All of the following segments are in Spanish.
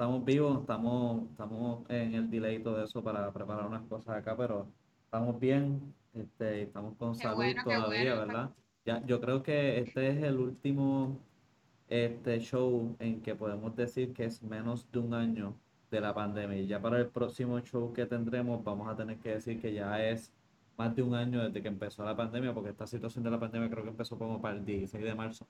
Estamos vivos, estamos, estamos en el delay y todo eso para preparar unas cosas acá, pero estamos bien, este, estamos con Qué salud bueno, todavía, bueno. ¿verdad? Ya, yo creo que este es el último este show en que podemos decir que es menos de un año de la pandemia. Y ya para el próximo show que tendremos, vamos a tener que decir que ya es más de un año desde que empezó la pandemia, porque esta situación de la pandemia creo que empezó como para el 16 de marzo.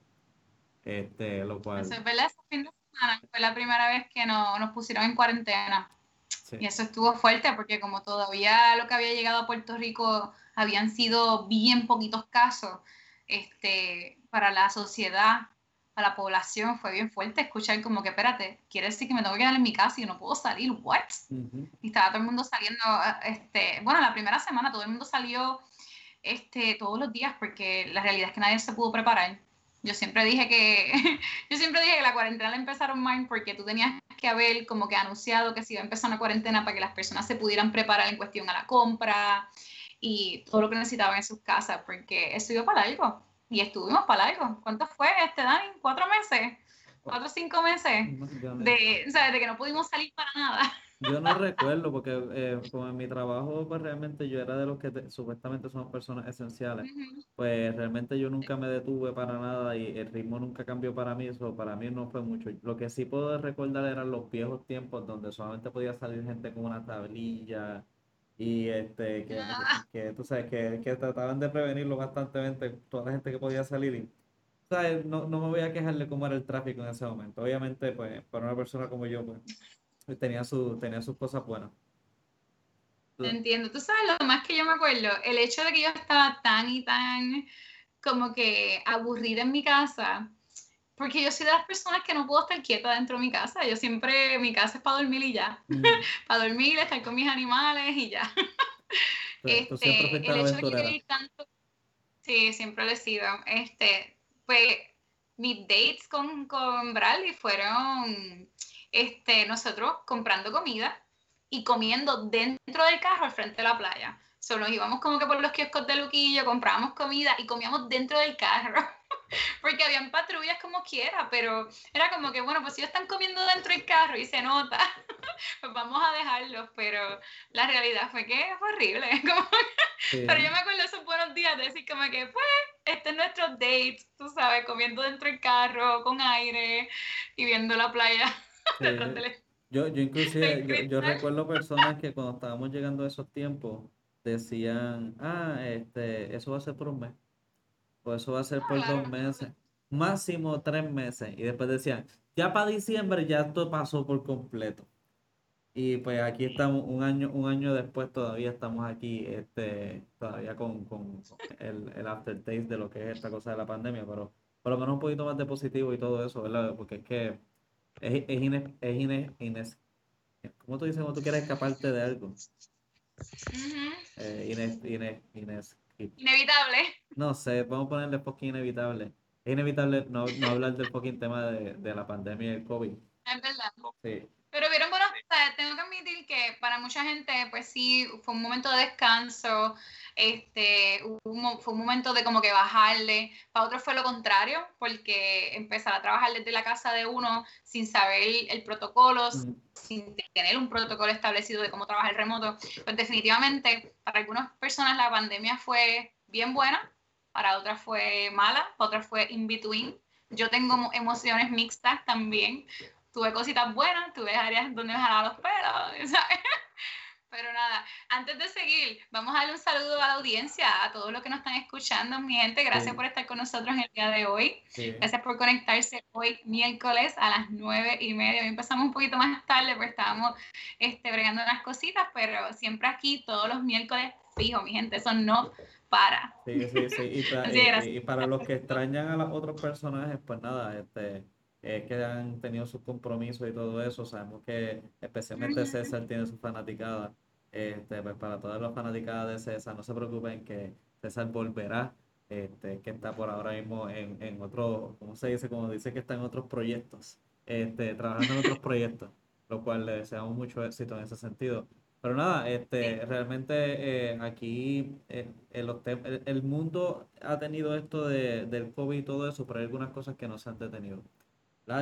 Este, lo cual, Eso es verdad, ese fin de semana fue la primera vez que no- nos pusieron en cuarentena. sí. Y eso estuvo fuerte porque como todavía lo que había llegado a Puerto Rico habían sido bien poquitos casos, este, para la sociedad, para la población, fue bien fuerte escuchar como que, espérate, quiere decir que me tengo que quedar en mi casa y no puedo salir, ¿what? Ujú. Y estaba todo el mundo saliendo, este, bueno, la primera semana todo el mundo salió este, todos los días porque la realidad es que nadie se pudo preparar. Yo siempre dije que, yo siempre dije que la cuarentena la empezaron mal porque tú tenías que haber como que anunciado que se iba a empezar una cuarentena para que las personas se pudieran preparar en cuestión a la compra y todo lo que necesitaban en sus casas, porque eso iba para largo. Y estuvimos para largo. ¿Cuánto fue este, Dani? ¿Cuatro meses? ¿Cuatro o cinco meses? De, o sea, de que no pudimos salir para nada. Yo no recuerdo porque eh, como en mi trabajo pues realmente yo era de los que te- supuestamente son personas esenciales. Pues realmente yo nunca me detuve para nada y el ritmo nunca cambió para mí, eso para mí no fue mucho. Lo que sí puedo recordar eran los viejos tiempos donde solamente podía salir gente con una tablilla y este que, Ah. que tú sabes que, que trataban de prevenirlo constantemente toda la gente que podía salir y ¿sabes? No, no me voy a quejar de cómo era el tráfico en ese momento. Obviamente pues para una persona como yo pues tenía su, tenía sus cosas buenas. Te entiendo. Tú sabes lo más que yo me acuerdo, el hecho de que yo estaba tan y tan como que aburrida en mi casa, porque yo soy de las personas que no puedo estar quieta dentro de mi casa. Yo siempre, mi casa es para dormir y ya. Mm, Para dormir, estar con mis animales y ya. Este, el hecho de que yo aventurera. quería ir tanto, sí, siempre lo he sido. Este, pues mis dates con, con Bradley fueron este, nosotros comprando comida y comiendo dentro del carro al frente de la playa. Solo nos íbamos como que por los kioscos de Luquillo, comprábamos comida y comíamos dentro del carro. Porque habían patrullas como quiera, pero era como que, bueno, pues si ellos están comiendo dentro del carro y se nota, pues vamos a dejarlos. Pero la realidad fue que fue horrible. como Sí. pero yo me acuerdo esos buenos días de decir como que, pues, este es nuestro date, tú sabes, comiendo dentro del carro, con aire y viendo la playa Sí. Yo, yo inclusive, yo, yo recuerdo personas que cuando estábamos llegando a esos tiempos decían, ah, este, eso va a ser por un mes, o eso va a ser por claro. dos meses, máximo tres meses, y después decían, ya para diciembre ya esto pasó por completo. Y pues aquí estamos un año, un año después todavía estamos aquí, este, todavía con, con el, el aftertaste de lo que es esta cosa de la pandemia, pero por lo menos un poquito más de positivo y todo eso, ¿verdad? Porque es que es, es, ine- es ine- ines- ¿cómo tú dices cuando tú quieres escaparte de algo? Eh, ines- ines- ines- Inevitable. no sé, vamos a ponerle fucking inevitable. Es inevitable no, no hablar del fucking tema de, de la pandemia y el COVID. Es verdad. Sí, Pero vieron, bueno, o sea, tengo que admitir que para mucha gente, pues sí, fue un momento de descanso, este, un fue un momento de como que bajarle. Para otros fue lo contrario, porque empezar a trabajar desde la casa de uno sin saber el protocolo, sin tener un protocolo establecido de cómo trabajar remoto, pues definitivamente para algunas personas la pandemia fue bien buena, para otras fue mala, para otras fue in between. Yo tengo mo- emociones mixtas también. Tuve cositas buenas, tuve áreas donde me jalaban los pelos, ¿sabes? Pero nada, antes de seguir, vamos a darle un saludo a la audiencia, a todos los que nos están escuchando, mi gente. Gracias Sí. por estar con nosotros en el día de hoy. sí. Gracias por conectarse hoy miércoles a las nueve y media. Hoy empezamos un poquito más tarde porque estábamos este, bregando unas cositas, pero siempre aquí todos los miércoles fijo, mi gente, eso no para. Sí, sí, sí. Y, pa- Así y- y para los que extrañan a los otros personajes, pues nada, este, es que han tenido sus compromisos y todo eso. Sabemos que especialmente. César tiene su fanaticada. Este, pues para todas las fanaticadas de César, no se preocupen que César volverá. Este, que está por ahora mismo en, en otro, ¿cómo se dice? Como dice que está en otros proyectos, este, trabajando en otros proyectos, lo cual le deseamos mucho éxito en ese sentido. Pero nada, este, realmente eh, aquí eh, el, el, mundo ha tenido esto de, del COVID y todo eso, pero hay algunas cosas que no se han detenido.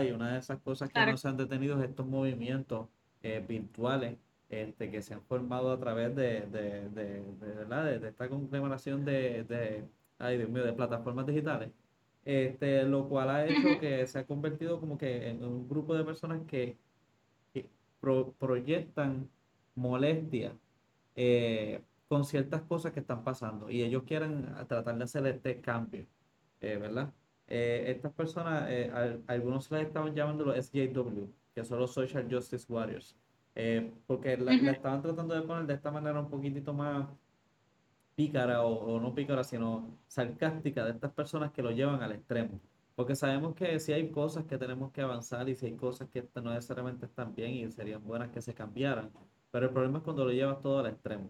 Y una de esas cosas que no se han detenido es estos movimientos eh, virtuales este, que se han formado a través de, de, de, de, de esta conglomeración de, de, ay Dios mío, de plataformas digitales, este, lo cual ha hecho que se ha convertido como que en un grupo de personas que, proyectan molestia eh, con ciertas cosas que están pasando y ellos quieren tratar de hacer este cambio, eh, ¿verdad? Eh, estas personas, algunos se les estaban llamando los SJW, que son los Social Justice Warriors. Eh, porque la, estaban tratando de poner de esta manera un poquitito más pícara o, no pícara, sino sarcástica de estas personas que lo llevan al extremo. Porque sabemos que si hay cosas que tenemos que avanzar y si hay cosas que no necesariamente están bien y serían buenas que se cambiaran, pero el problema es cuando lo llevas todo al extremo.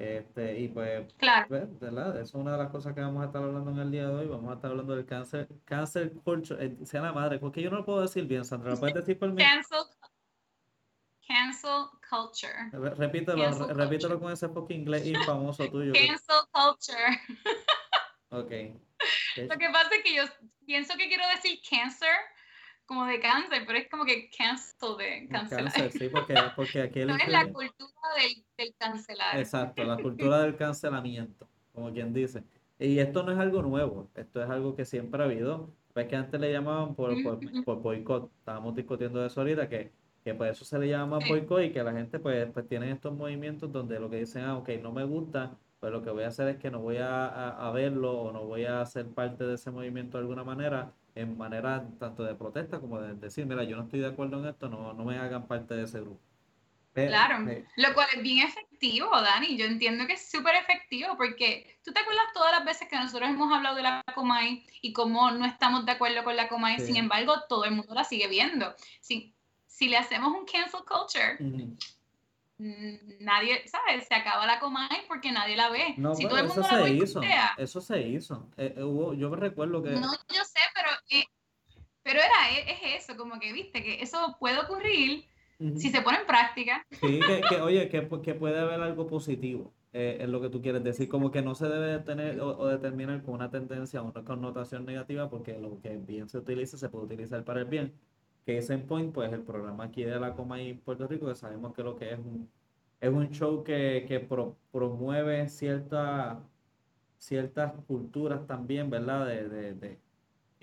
Este, y pues, claro. ¿verdad? Eso es una de las cosas que vamos a estar hablando en el día de hoy. Vamos a estar hablando del cáncer, cáncer culture, eh, sea la madre, porque yo no lo puedo decir bien, Sandra, ¿lo puedes decir por mí? Cancel Cancel culture. Repítelo, repítelo con ese poco inglés famoso tuyo. Cancel culture. Ok. Lo que pasa es que yo pienso que quiero decir cancer, como de cáncer, pero es como que cancel de cancelar. Cáncer, sí, porque, porque aquí No es la cultura del, del, cancelar. Exacto, la cultura del cancelamiento, como quien dice. Y esto no es algo nuevo, esto es algo que siempre ha habido. Ves que antes le llamaban por, por, por boicot, estábamos discutiendo de eso ahorita, que que pues eso se le llama boicot y que la gente pues, pues tiene estos movimientos donde lo que dicen, ah, ok, no me gusta, pues lo que voy a hacer es que no voy a, verlo o no voy a ser parte de ese movimiento de alguna manera, en manera tanto de protesta como de decir, mira, yo no estoy de acuerdo en esto, no, no me hagan parte de ese grupo. claro, lo cual es bien efectivo, Dani. Yo entiendo que es súper efectivo porque tú te acuerdas todas las veces que nosotros hemos hablado de la Comay y cómo no estamos de acuerdo con la Comay, sin embargo, todo el mundo la sigue viendo. Sí, si le hacemos un cancel culture, nadie, ¿sabes? Se acaba la Comay porque nadie la ve. No, si todo el mundo eso la se hizo. Eso se hizo. Eh, eh, hubo, yo me recuerdo que. No, yo sé, pero, eh, pero era, es, eso, como que viste, que eso puede ocurrir si se pone en práctica. Sí, que, oye, que, que, puede haber algo positivo. Eh, es lo que tú quieres decir, como que no se debe tener o, o, determinar con una tendencia o una connotación negativa, porque lo que bien se utiliza se puede utilizar para el bien Case en Point, pues el programa aquí de la Coma y Puerto Rico, que sabemos que lo que es un, es un show que, que promueve cierta, ciertas culturas también, ¿verdad? De, de, de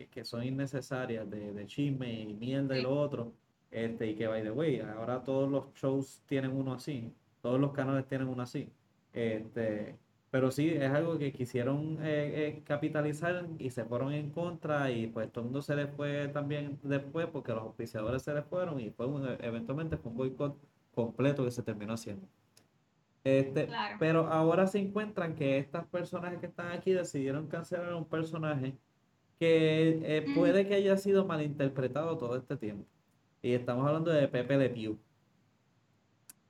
que son innecesarias, de, de chisme y mierda y lo otro. Este, y que, by the way, ahora todos los shows tienen uno así, todos los canales tienen uno así. Este, pero sí, es algo que quisieron eh, eh, capitalizar y se fueron en contra y pues todo el mundo se les fue también después porque los auspiciadores se les fueron y fue eventualmente fue un boicot completo que se terminó haciendo. Este, Pero ahora se encuentran que estas personas que están aquí decidieron cancelar un personaje que eh, puede que haya sido malinterpretado todo este tiempo. Y estamos hablando de Pepe Le Pew.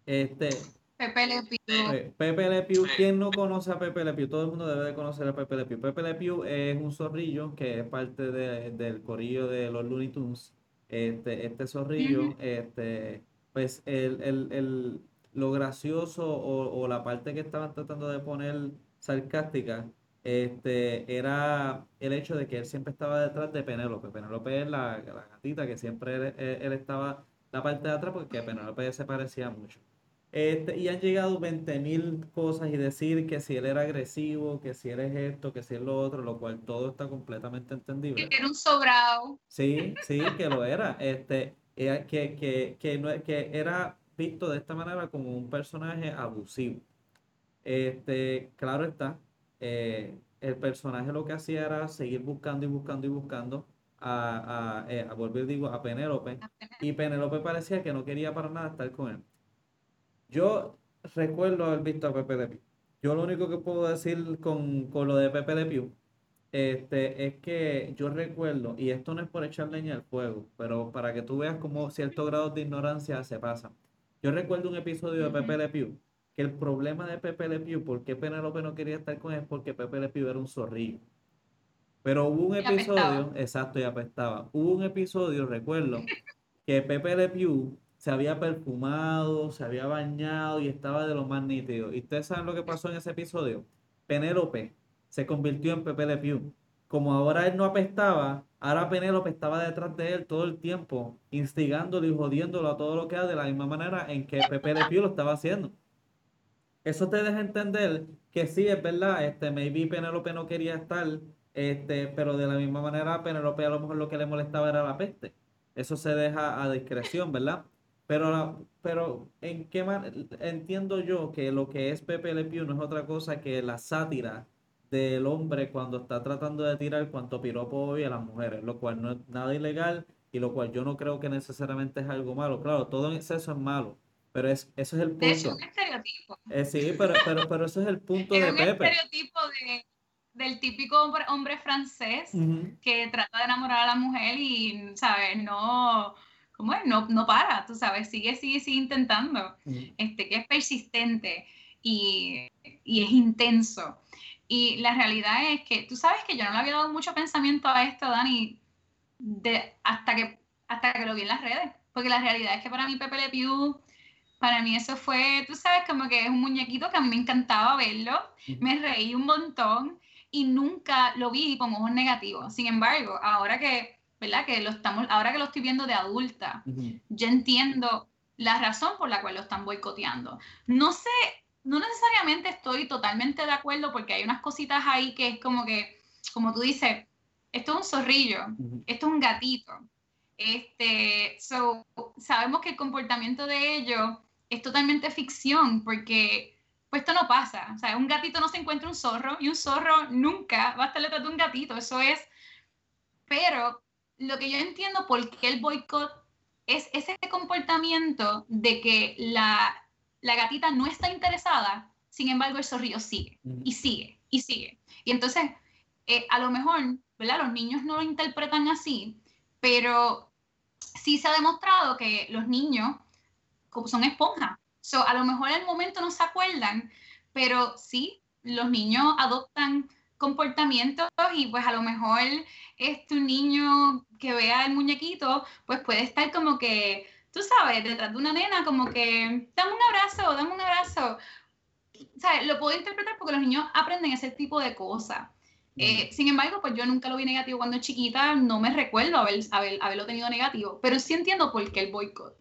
Este, Pepe Le Pew. Pepe Le Pew, ¿quién no conoce a Pepe Le Pew? Todo el mundo debe de conocer a Pepe Le Pew. Pepe Le Pew es un zorrillo que es parte del corillo de los Looney Tunes. Este, este zorrillo, este, pues el, el, lo gracioso o, la parte que estaban tratando de poner sarcástica este, era el hecho de que él siempre estaba detrás de Penélope. Penélope es la, la gatita que siempre él, él, estaba la parte de atrás porque Penélope se parecía mucho. Este, y han llegado 20 mil cosas y decir que si él era agresivo, que si él es esto, que si es lo otro, lo cual todo está completamente entendible. Que era un sobrado. Sí, sí, que lo era. Este, que, que, que, no, que era visto de esta manera como un personaje abusivo. Este, claro está, eh, el personaje lo que hacía era seguir buscando y buscando y buscando a, a, eh, a volver, digo, a Penélope. Y Penélope parecía que no quería para nada estar con él. Yo recuerdo haber visto a Pepe Le Pew. Yo lo único que puedo decir con, lo de Pepe Le Pew este, es que yo recuerdo, y esto no es por echar leña al fuego, pero para que tú veas cómo ciertos grados de ignorancia se pasan. Yo recuerdo un episodio de Pepe Le Pew, que el problema de Pepe Le Pew, por qué Penélope no quería estar con él, es porque Pepe Le Pew era un zorrillo. Pero hubo un episodio, exacto, y apestaba. Hubo un episodio, recuerdo, que Pepe Le Pew se había perfumado, se había bañado y estaba de lo más nítido. ¿Y ustedes saben lo que pasó en ese episodio? Penélope se convirtió en Pepe Le Pew. Como ahora él no apestaba, ahora Penélope estaba detrás de él todo el tiempo, instigándolo y jodiéndolo a todo lo que haga de la misma manera en que Pepe Le Pew lo estaba haciendo. Eso te deja entender que sí, es verdad, este, maybe Penélope no quería estar, este, pero de la misma manera Penélope a lo mejor lo que le molestaba era la peste. Eso se deja a discreción, ¿verdad? Pero, pero ¿en qué entiendo yo que lo que es Pepe Le Pew no es otra cosa que la sátira del hombre cuando está tratando de tirar cuanto piropo hoy a las mujeres, lo cual no es nada ilegal y lo cual yo no creo que necesariamente es algo malo. Claro, todo en exceso es malo, pero es, eso es el punto. Es un estereotipo. Eh, sí, pero, pero, pero ese es el punto de Pepe. Es un estereotipo de, del típico hombre, hombre francés que trata de enamorar a la mujer y, ¿sabes? No, ¿cómo es? No, no para, tú sabes, sigue, sigue, sigue intentando, este, que es persistente y, y es intenso. Y la realidad es que tú sabes que yo no le había dado mucho pensamiento a esto, Dani, de, hasta, que, hasta que lo vi en las redes. Porque la realidad es que para mí Pepe Le Pew, para mí eso fue, tú sabes, como que es un muñequito que a mí me encantaba verlo, me reí un montón y nunca lo vi con ojos negativos. Sin embargo, ahora que, ¿verdad? Que lo estamos, ahora que lo estoy viendo de adulta, yo entiendo la razón por la cual lo están boicoteando. No sé no necesariamente estoy totalmente de acuerdo porque hay unas cositas ahí que es como que, como tú dices, esto es un zorrillo, esto es un gatito. Este, so, sabemos que el comportamiento de ellos es totalmente ficción porque pues esto no pasa. O sea, un gatito no se encuentra un zorro y un zorro nunca va a estar detrás de un gatito. Eso es. Pero lo que yo entiendo por qué el boicot es ese comportamiento de que la la gatita no está interesada, sin embargo el zorrillo sigue y sigue y sigue. Y entonces, eh, a lo mejor, ¿verdad? Los niños no lo interpretan así, pero sí se ha demostrado que los niños son esponjas. So, a lo mejor en el momento no se acuerdan, pero sí, los niños adoptan comportamientos y pues a lo mejor este un niño que vea el muñequito pues puede estar como que tú sabes, detrás de una nena, como que, dame un abrazo, dame un abrazo. ¿Sabes? Lo puedo interpretar porque los niños aprenden ese tipo de cosas. Eh, sin embargo, pues yo nunca lo vi negativo cuando chiquita, no me recuerdo haber, haberlo tenido negativo, pero sí entiendo por qué el boicot.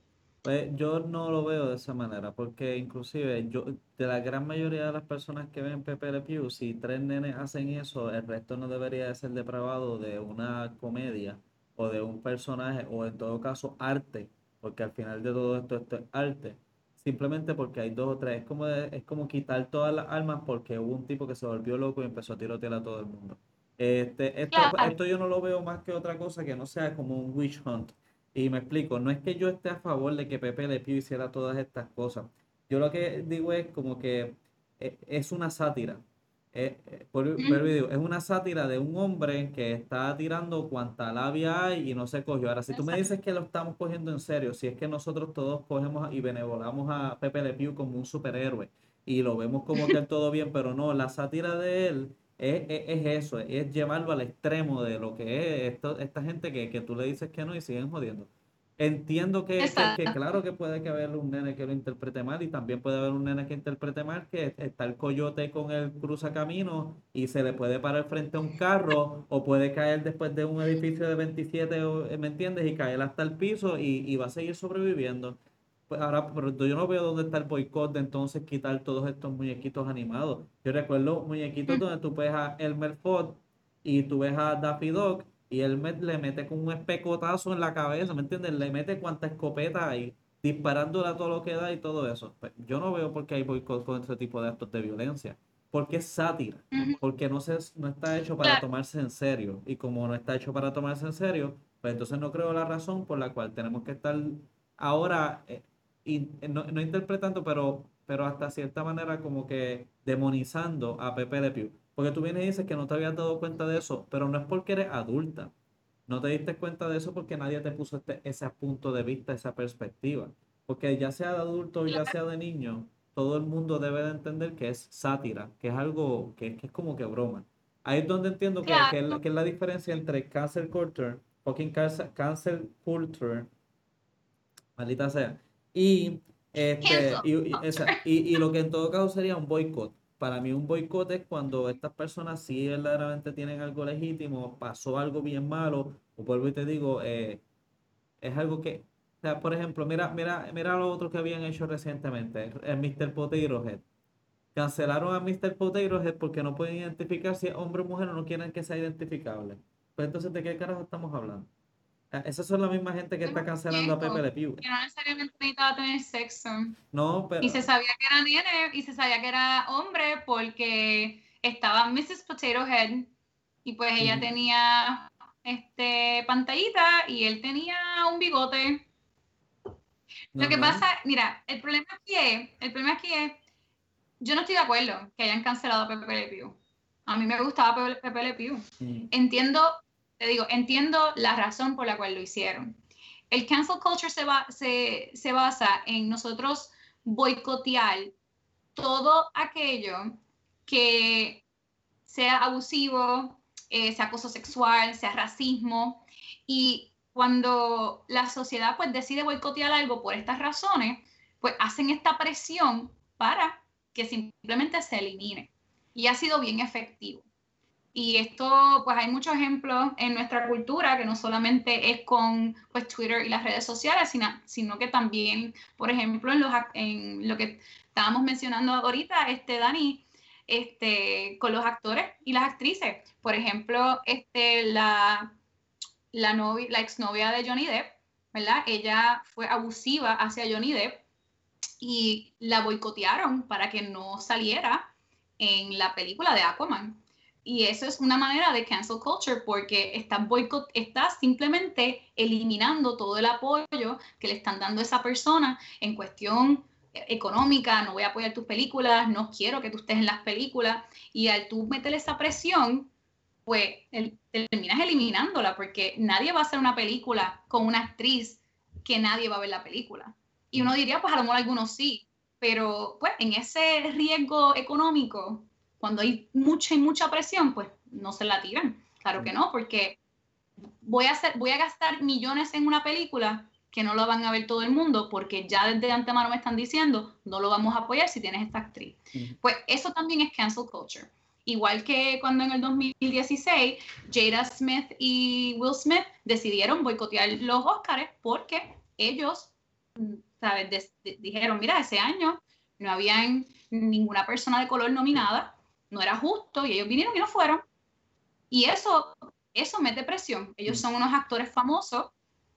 Pues yo no lo veo de esa manera, porque inclusive yo, de la gran mayoría de las personas que ven Pepe Le Pew, si tres nenes hacen eso, el resto no debería de ser depravado de una comedia o de un personaje o en todo caso arte porque al final de todo esto, esto es arte. Simplemente porque hay dos o tres. Es como, es como quitar todas las armas porque hubo un tipo que se volvió loco y empezó a tirotear a todo el mundo. Este, esto, esto yo no lo veo más que otra cosa que no sea como un witch hunt. Y me explico, no es que yo esté a favor de que Pepe Le Pew hiciera todas estas cosas. Yo lo que digo es como que eh, es una sátira. Eh, eh, es una sátira de un hombre que está tirando cuanta labia hay y no se cogió. Ahora, si tú me dices que lo estamos cogiendo en serio, si es que nosotros todos cogemos y benevolamos a Pepe Le Pew como un superhéroe y lo vemos como que todo bien, pero no, la sátira de él es, eso, es llevarlo al extremo de lo que es esto, esta gente que, que tú le dices que no y siguen jodiendo. Entiendo que, claro que puede que haber un nene que lo interprete mal y también puede haber un nene que interprete mal que está el coyote con el camino y se le puede parar frente a un carro o puede caer después de un edificio de 27, eh, ¿me entiendes? Y caer hasta el piso y, va a seguir sobreviviendo. Pues ahora, pero yo no veo dónde está el boicot de entonces quitar todos estos muñequitos animados. Yo recuerdo muñequitos mm. donde tú ves a Elmer Ford y tú ves a Daffy Dog y él le mete con un especotazo en la cabeza, ¿me entiendes? Le mete cuanta escopeta hay, disparándole a todo lo que da y todo eso. Pues, yo no veo por qué hay boicot con ese tipo de actos de violencia. Porque es sátira, porque no, se, no está hecho para tomarse en serio. Y como no está hecho para tomarse en serio, pues entonces no creo la razón por la cual tenemos que estar ahora, eh, no, no, interpretando, pero, pero hasta cierta manera como que demonizando a Pepe Le Pew. Porque tú vienes y dices que no te habías dado cuenta de eso, pero no es porque eres adulta. No te diste cuenta de eso porque nadie te puso este, ese punto de vista, esa perspectiva. Porque ya sea de adulto o ya sea de niño, todo el mundo debe de entender que es sátira, que es algo que, es como que broma. Ahí es donde entiendo que, que, es, la, diferencia entre cancel culture, fucking cancel culture, maldita sea, Y, este, y, y, lo que en todo caso sería un boicot. Para mí un boicot es cuando estas personas sí verdaderamente tienen algo legítimo, pasó algo bien malo, o vuelvo y te digo, eh, es algo que, o sea, por ejemplo, mira, mira, mira lo otro que habían hecho recientemente, el Mr. Potato Head. Cancelaron a Mr. Potato Head porque no pueden identificar si es hombre o mujer o no quieren que sea identificable. Pues entonces, ¿de qué carajo estamos hablando? Ah, esas son la misma gente que está cancelando a Pepe Le Pew. Que no necesariamente necesitaba tener sexo. No, pero... Y se sabía que era nene y se sabía que era hombre porque estaba Mrs. Potato Head y pues ella tenía este pantallita y él tenía un bigote. Lo que pasa, mira, el problema aquí es, el problema aquí es, yo no estoy de acuerdo que hayan cancelado a Pepe Le Pew. A mí me gustaba Pepe Le Pew. Entiendo te digo, entiendo la razón por la cual lo hicieron. El cancel culture se, basa en nosotros boicotear todo aquello que sea abusivo, eh, sea acoso sexual, sea racismo. Y cuando la sociedad pues decide boicotear algo por estas razones, pues hacen esta presión para que simplemente se elimine. Y ha sido bien efectivo. Y esto, pues hay muchos ejemplos en nuestra cultura, que no solamente es con pues, Twitter y las redes sociales, sino, sino que también, por ejemplo, en, los, en lo que estábamos mencionando ahorita, este, Dani, este, con los actores y las actrices. Por ejemplo, este, la, la, novia, la exnovia de Johnny Depp, ¿verdad? Ella fue abusiva hacia Johnny Depp y la boicotearon para que no saliera en la película de Aquaman. Y eso es una manera de cancel culture porque está, boicot, está simplemente eliminando todo el apoyo que le están dando a esa persona en cuestión económica, no voy a apoyar tus películas, no quiero que tú estés en las películas. Y al tú meterle esa presión, pues terminas eliminándola porque nadie va a hacer una película con una actriz que nadie va a ver la película. Y uno diría, pues a lo mejor algunos sí, pero pues en ese riesgo económico cuando hay mucha y mucha presión, pues no se la tiran. Claro que no, porque voy a, hacer, voy a gastar millones en una película que no lo van a ver todo el mundo porque ya desde antemano me están diciendo no lo vamos a apoyar si tienes esta actriz. Pues eso también es cancel culture. Igual que cuando en el 2016 Jada Smith y Will Smith decidieron boicotear los Oscars porque ellos, ¿sabes? dijeron, mira, ese año no había ninguna persona de color nominada no era justo y ellos vinieron y no fueron. Y eso, eso mete presión. Ellos son unos actores famosos,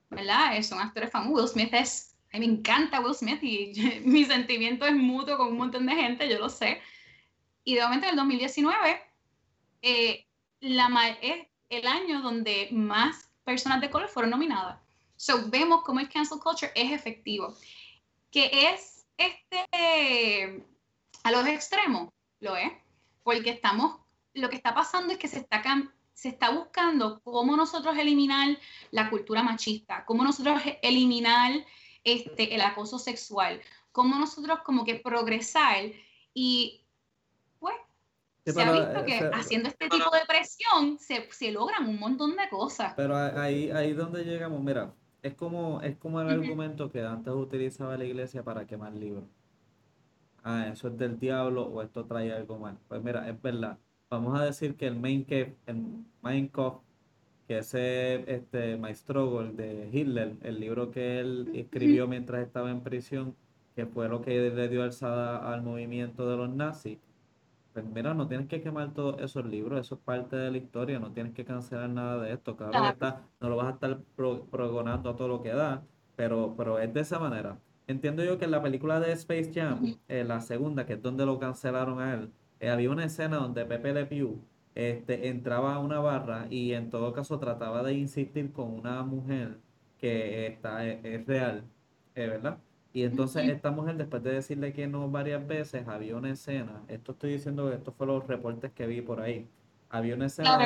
¿verdad? Eh, son actores famosos. Will Smith es, a mí me encanta Will Smith y mi sentimiento es mutuo con un montón de gente, yo lo sé. Y de momento en el 2019 eh, la, es el año donde más personas de color fueron nominadas. So, vemos cómo el cancel culture es efectivo. Que es este, a los extremos, lo es porque estamos, lo que está pasando es que se está, se está buscando cómo nosotros eliminar la cultura machista, cómo nosotros eliminar este, el acoso sexual, cómo nosotros como que progresar y pues se ha visto que haciendo este tipo de presión se, se, logran un montón de cosas. Pero ahí ahí donde llegamos, mira, es como, es como el argumento que antes utilizaba la iglesia para quemar libros ah, eso es del diablo o esto trae algo mal. Pues mira, es verdad. Vamos a decir que el main que el Minecraft, que ese este My Struggle de Hitler, el libro que él escribió mientras estaba en prisión, que fue lo que le dio alzada al movimiento de los nazis. Pues mira, no tienes que quemar todos esos libros, eso es parte de la historia, no tienes que cancelar nada de esto, claro, Está, no lo vas a estar progonando a todo lo que da, pero, pero es de esa manera entiendo yo que en la película de Space Jam, eh, la segunda, que es donde lo cancelaron a él, eh, había una escena donde Pepe Le Pew este, entraba a una barra y en todo caso trataba de insistir con una mujer que está, e, es, real, eh, ¿verdad? Y entonces esta mujer, después de decirle que no varias veces, había una escena, esto estoy diciendo que estos fueron los reportes que vi por ahí, había una escena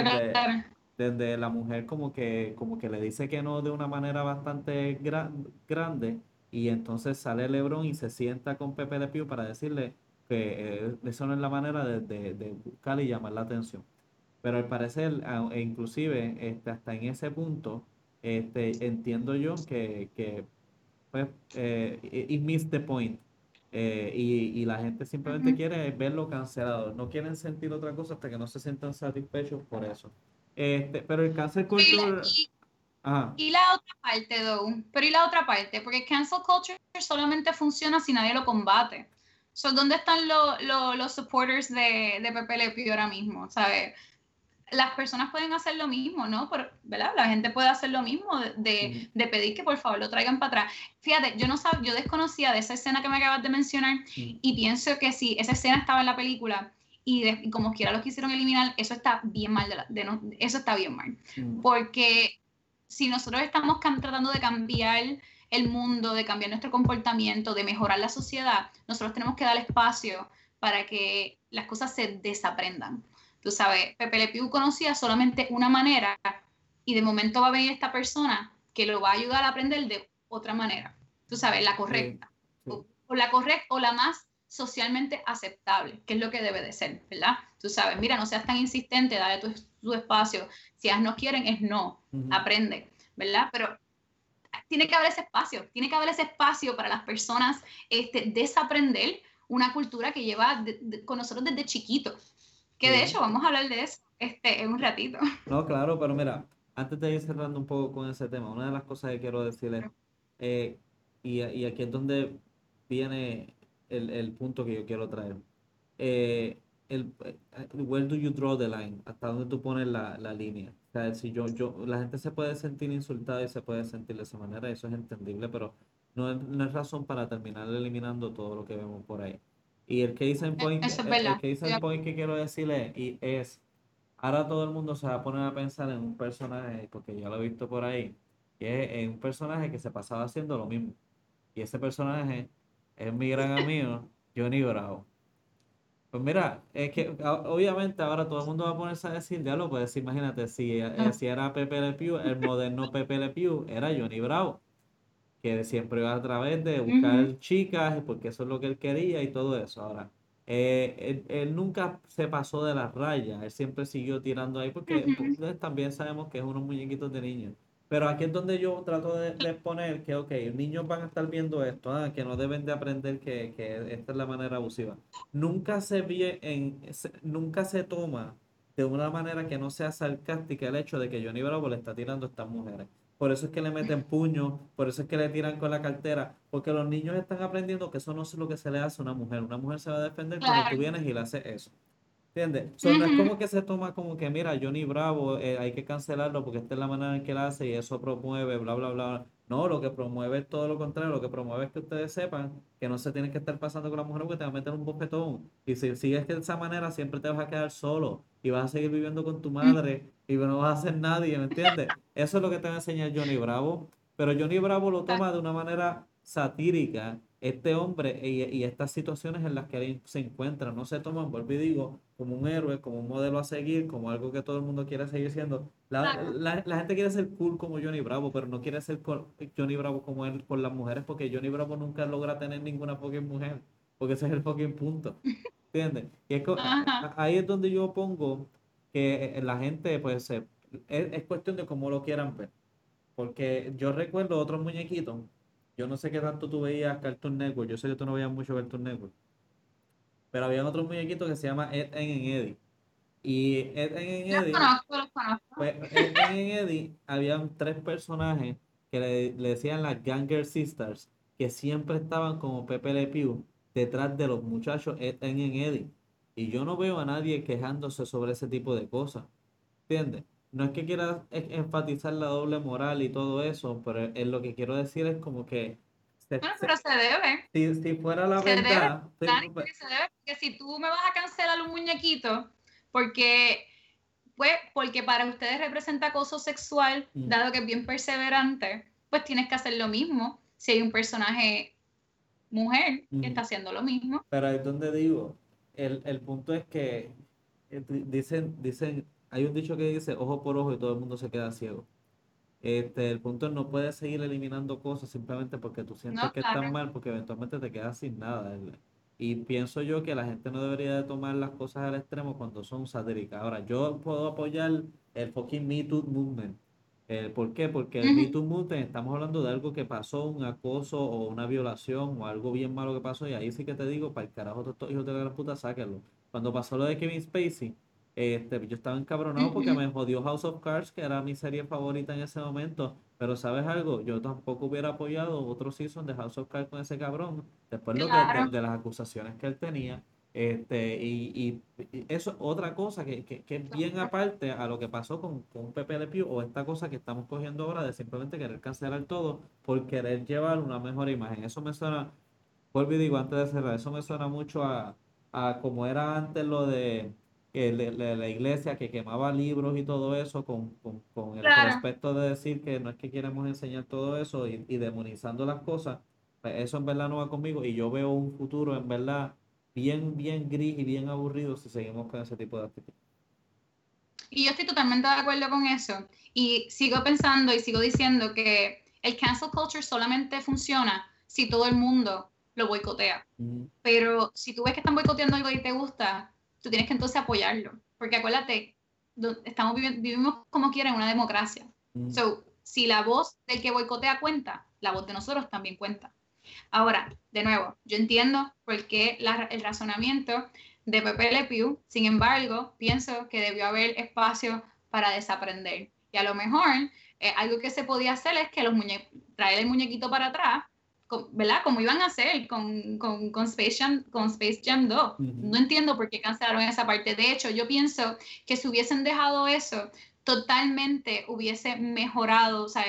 donde, la mujer como que, como que le dice que no de una manera bastante grande y entonces sale Lebron y se sienta con Pepe Le Pew para decirle que eh, eso no es la manera de, de, buscar y llamar la atención. Pero al parecer, e inclusive este, hasta en ese punto, este, entiendo yo que, pues, eh, it missed the point. Eh, y, y, la gente simplemente quiere verlo cancelado. No quieren sentir otra cosa hasta que no se sientan satisfechos por eso. Este, pero el cancel culture... Y, y, la otra parte, though. Pero y la otra parte, porque cancel culture solamente funciona si nadie lo combate. So, ¿Dónde están los supporters de, de Pepe Le ahora mismo? ¿Sabes? las personas pueden hacer lo mismo, ¿no? ¿verdad? La gente puede hacer lo mismo de, de, pedir que por favor lo traigan para atrás. Fíjate, yo no sabía, yo desconocía de esa escena que me acabas de mencionar y pienso que si esa escena estaba en la película y, como quiera lo quisieron eliminar, eso está bien mal, de, no, eso está bien mal. Porque si nosotros estamos tratando de cambiar el mundo, de cambiar nuestro comportamiento, de mejorar la sociedad, nosotros tenemos que dar espacio para que las cosas se desaprendan. Tú sabes, Pepe Le Pew conocía solamente una manera y de momento va a venir esta persona que lo va a ayudar a aprender de otra manera. Tú sabes, la correcta. O, la correcta o la más socialmente aceptable, que es lo que debe de ser, ¿verdad? Tú sabes, mira, no seas tan insistente, dale tu, espacio. Si ellas no quieren, es no, aprende, ¿verdad? Pero tiene que haber ese espacio, tiene que haber ese espacio para las personas este, desaprender una cultura que lleva con nosotros desde chiquitos. Que de hecho vamos a hablar de eso este, en un ratito. No, claro, pero mira, antes de ir cerrando un poco con ese tema, una de las cosas que quiero decirles, eh, y, y, aquí es donde viene el, el punto que yo quiero traer. Eh, el, eh, where do you draw the line? ¿Hasta dónde tú pones la, la línea? O sea, si yo, yo, la gente se puede sentir insultada y se puede sentir de esa manera, eso es entendible, pero no es, no es razón para terminar eliminando todo lo que vemos por ahí. Y el case in point, el, point que quiero decirle y es, ahora todo el mundo se va a poner a pensar en un personaje, porque ya lo he visto por ahí, que es un personaje que se pasaba haciendo lo mismo. Y ese personaje es mi gran amigo, Johnny Bravo. Pues mira, es que obviamente ahora todo el mundo va a ponerse a decir, ya lo puedes imagínate, si, eh, si era Pepe Le Pew, el moderno Pepe Le Pew era Johnny Bravo que siempre iba a través de buscar chicas, porque eso es lo que él quería y todo eso. Ahora, eh, él, nunca se pasó de las rayas, él siempre siguió tirando ahí, porque pues, también sabemos que es unos muñequitos de niños. Pero aquí es donde yo trato de, de exponer que, ok, niños van a estar viendo esto, ah, que no deben de aprender que, que, esta es la manera abusiva. Nunca se, ve en, nunca se toma de una manera que no sea sarcástica el hecho de que Johnny Bravo le está tirando a estas mujeres por eso es que le meten puño, por eso es que le tiran con la cartera, porque los niños están aprendiendo que eso no es lo que se le hace a una mujer. Una mujer se va a defender cuando tú vienes y le haces eso. ¿Entiendes? No es como que se toma como que, mira, Johnny Bravo, eh, hay que cancelarlo porque esta es la manera en que él hace y eso promueve, bla, bla, bla. No, lo que promueve es todo lo contrario, lo que promueve es que ustedes sepan que no se tienen que estar pasando con la mujer porque te va a meter un bofetón. Y si sigues de esa manera, siempre te vas a quedar solo y vas a seguir viviendo con tu madre y no vas a hacer nadie, ¿me entiendes? Eso es lo que te va a enseñar Johnny Bravo. Pero Johnny Bravo lo toma de una manera satírica. Este hombre y, estas situaciones en las que él se encuentra no se toman, vuelvo y digo, como un héroe, como un modelo a seguir, como algo que todo el mundo quiere seguir siendo. La, la, gente quiere ser cool como Johnny Bravo, pero no quiere ser Johnny Bravo como él con las mujeres, porque Johnny Bravo nunca logra tener ninguna fucking mujer, porque ese es el fucking punto. ¿Entiendes? Y es ahí es donde yo pongo que la gente, pues, es, es, cuestión de cómo lo quieran ver. Porque yo recuerdo otros muñequitos, yo no sé qué tanto tú veías Cartoon Network, yo sé que tú no veías mucho Cartoon Network, pero había otros muñequitos que se llama Ed, en Eddie. Y Ed, en Eddie, pues, Ed, en Eddie, habían tres personajes que le, le, decían las Ganger Sisters, que siempre estaban como Pepe Le Pew detrás de los muchachos Ed, en Eddie. Y yo no veo a nadie quejándose sobre ese tipo de cosas. ¿Entiendes? No es que quiera enfatizar la doble moral y todo eso, pero es lo que quiero decir es como que... bueno, pero se debe. Si, fuera la verdad... se debe, porque si tú me vas a cancelar un muñequito, porque, pues, porque para ustedes representa acoso sexual, mm. dado que es bien perseverante, pues tienes que hacer lo mismo si hay un personaje mujer que está haciendo lo mismo. Pero es donde digo, el, el punto es que eh, dicen, dicen, hay un dicho que dice ojo por ojo y todo el mundo se queda ciego. Este, el punto es no puedes seguir eliminando cosas simplemente porque tú sientes que están mal, porque eventualmente te quedas sin nada. Y pienso yo que la gente no debería de tomar las cosas al extremo cuando son satíricas. Ahora, yo puedo apoyar el fucking Me Too Movement, Eh, ¿por qué? Porque el Me Too Movement, estamos hablando de algo que pasó, un acoso o una violación o algo bien malo que pasó, y ahí sí que te digo, para el carajo de estos hijos de la gran puta, sáquenlo. Cuando pasó lo de Kevin Spacey, este, yo estaba encabronado porque me jodió House of Cards, que era mi serie favorita en ese momento. Pero ¿sabes algo? Yo tampoco hubiera apoyado otro season de House of Cards con ese cabrón, después de, de, las acusaciones que él tenía. Este, y, y, eso es otra cosa que, que, que, es bien aparte a lo que pasó con, con Pepe Le Pew o esta cosa que estamos cogiendo ahora de simplemente querer cancelar todo por querer llevar una mejor imagen. Eso me suena, vuelvo y digo antes de cerrar, eso me suena mucho a, a como era antes lo de que la, iglesia que quemaba libros y todo eso con, con, con el aspecto de decir que no es que queremos enseñar todo eso y, y demonizando las cosas, pues eso en verdad no va conmigo y yo veo un futuro en verdad bien, bien gris y bien aburrido si seguimos con ese tipo de actitud. Y yo estoy totalmente de acuerdo con eso. Y sigo pensando y sigo diciendo que el cancel culture solamente funciona si todo el mundo lo boicotea. Pero si tú ves que están boicoteando algo y te gusta, tú tienes que entonces apoyarlo. Porque acuérdate, estamos vivimos como quiera en una democracia. So, si la voz del que boicotea cuenta, la voz de nosotros también cuenta. Ahora, de nuevo, yo entiendo por qué el razonamiento de Pepe Le Pew, sin embargo, pienso que debió haber espacio para desaprender. Y a lo mejor eh, algo que se podía hacer es que los traer el muñequito para atrás, ¿verdad? Como iban a hacer con, con, con, Space, Jam, con Space Jam 2. No entiendo por qué cancelaron esa parte. De hecho, yo pienso que si hubiesen dejado eso, totalmente hubiese mejorado, o sea,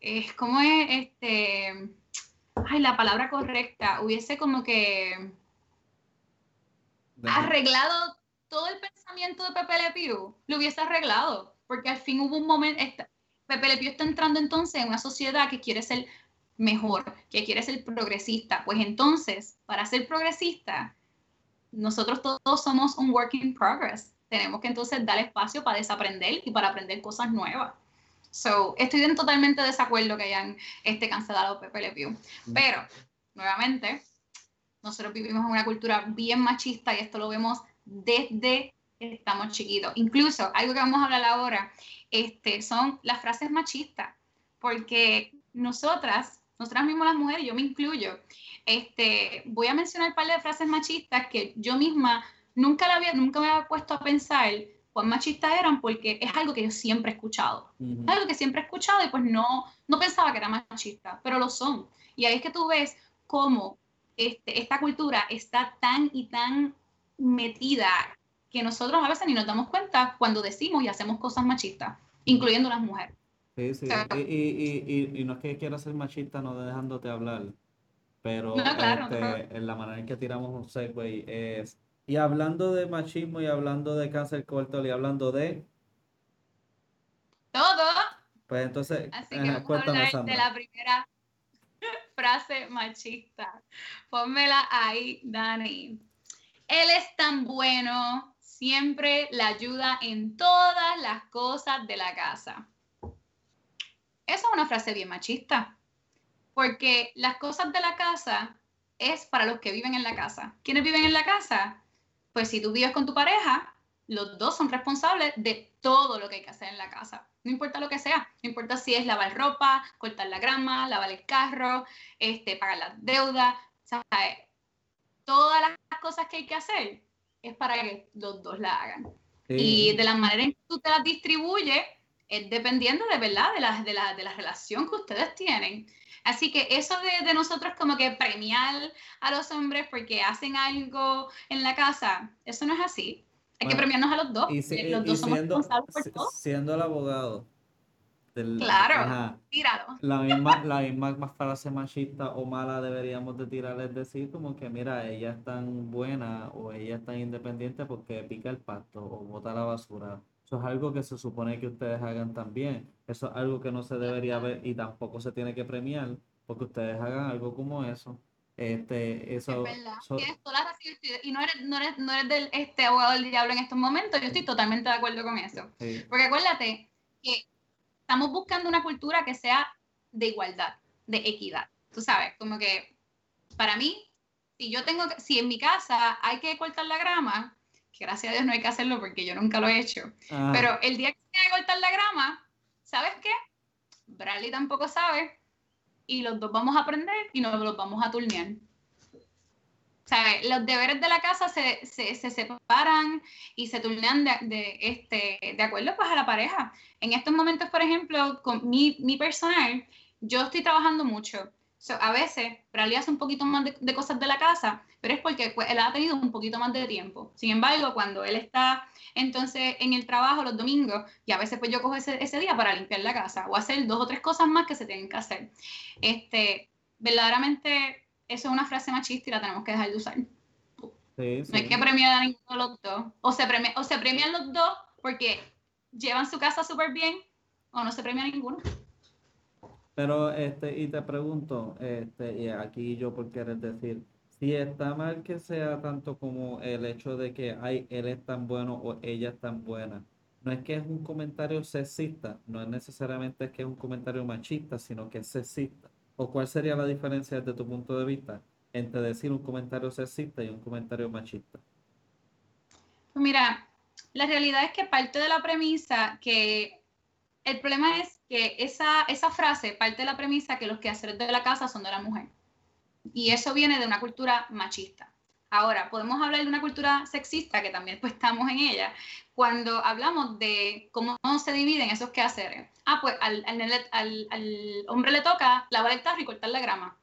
es como es este ay, la palabra correcta, hubiese como que arreglado todo el pensamiento de Pepe Le Pew, lo hubiese arreglado, porque al fin hubo un momento, Pepe Le Pew está entrando entonces en una sociedad que quiere ser mejor, que quiere ser progresista, pues entonces, para ser progresista, nosotros todos somos un work in progress, tenemos que entonces dar espacio para desaprender y para aprender cosas nuevas. So, estoy en totalmente desacuerdo que hayan este, cancelado Pepe Le Pew. Pero, nuevamente, nosotros vivimos en una cultura bien machista y esto lo vemos desde que estamos chiquitos. Incluso, algo que vamos a hablar ahora, este, son las frases machistas. Porque nosotras, nosotras mismas las mujeres, yo me incluyo, este, voy a mencionar un par de frases machistas que yo misma nunca, la había, nunca me había puesto a pensar cuán machistas eran porque es algo que yo siempre he escuchado. Es algo que siempre he escuchado y pues no, no pensaba que era machista, pero lo son. Y ahí es que tú ves cómo este, esta cultura está tan y tan metida que nosotros a veces ni nos damos cuenta cuando decimos y hacemos cosas machistas, incluyendo las mujeres. Sí, sí. y, y, y, no es que quiera ser machista no dejándote hablar, pero este, en la manera en que tiramos un segue es y hablando de machismo y hablando de cáncer corto y hablando de... Todo. Pues entonces, Así que vamos a hablar de la primera frase machista. Pónmela ahí, Dani. Él es tan bueno, siempre la ayuda en todas las cosas de la casa. Esa es una frase bien machista, porque las cosas de la casa es para los que viven en la casa. ¿Quiénes viven en la casa? pues si tú vives con tu pareja, los dos son responsables de todo lo que hay que hacer en la casa. No importa lo que sea, no importa si es lavar ropa, cortar la grama, lavar el carro, este, pagar las deudas, todas las cosas que hay que hacer es para que los dos la hagan. Y de la manera en que tú te las distribuyes, es dependiendo de verdad de la, de, la, de la relación que ustedes tienen. Así que eso de, nosotros como que premiar a los hombres porque hacen algo en la casa, eso no es así. Hay que premiarnos a los dos. Y, los dos somos siendo, responsables por todo. Siendo el abogado. claro, tíralo. La misma, la misma frase machista o mala deberíamos de tirar es decir como que mira, ella es tan buena o ella es tan independiente porque pica el pasto o bota la basura eso es algo que se supone que ustedes hagan también. Eso es algo que no se debería ver y tampoco se tiene que premiar porque ustedes hagan algo como eso. Este, eso, es verdad. y no eres, no eres, no eres del este abogado del diablo en estos momentos. Yo estoy totalmente de acuerdo con eso. Porque acuérdate que estamos buscando una cultura que sea de igualdad, de equidad. Tú sabes, como que para mí, si yo tengo si en mi casa hay que cortar la grama, gracias a Dios no hay que hacerlo porque yo nunca lo he hecho. Ah. Pero el día que se que cortar la grama, ¿sabes qué? Bradley tampoco sabe, y los dos vamos a aprender y nos los vamos a turnear. Los deberes de la casa se, se, se separan y se turnean de, de, este, de acuerdo pues, a la pareja. En estos momentos, por ejemplo, con mi, mi personal, yo estoy trabajando mucho. A veces, Bradley hace un poquito más de, cosas de la casa, pero es porque pues, él ha tenido un poquito más de tiempo. Sin embargo, cuando él está entonces en el trabajo los domingos, y a veces pues yo cojo ese, ese día para limpiar la casa o hacer dos o tres cosas más que se tienen que hacer. Este, verdaderamente eso es una frase machista y la tenemos que dejar de usar. No hay que premiar a ninguno de los dos. O se, o se premian los dos porque llevan su casa súper bien, o no se premia a ninguno. Pero, este, y te pregunto, este, aquí yo por querer decir, si está mal que sea tanto como el hecho de que ay, él es tan bueno o ella es tan buena, no es que es un comentario sexista, no es necesariamente que es un comentario machista, sino que es sexista. ¿O cuál sería la diferencia desde tu punto de vista entre decir un comentario sexista y un comentario machista? Pues mira, la realidad es que parte de la premisa que el problema es que esa, esa frase parte de la premisa que los quehaceres de la casa son de la mujer. Y eso viene de una cultura machista. Ahora, podemos hablar de una cultura sexista, que también pues, estamos en ella, cuando hablamos de cómo se dividen esos quehaceres ah, pues al, hombre le toca lavar el tarro y cortar la grama.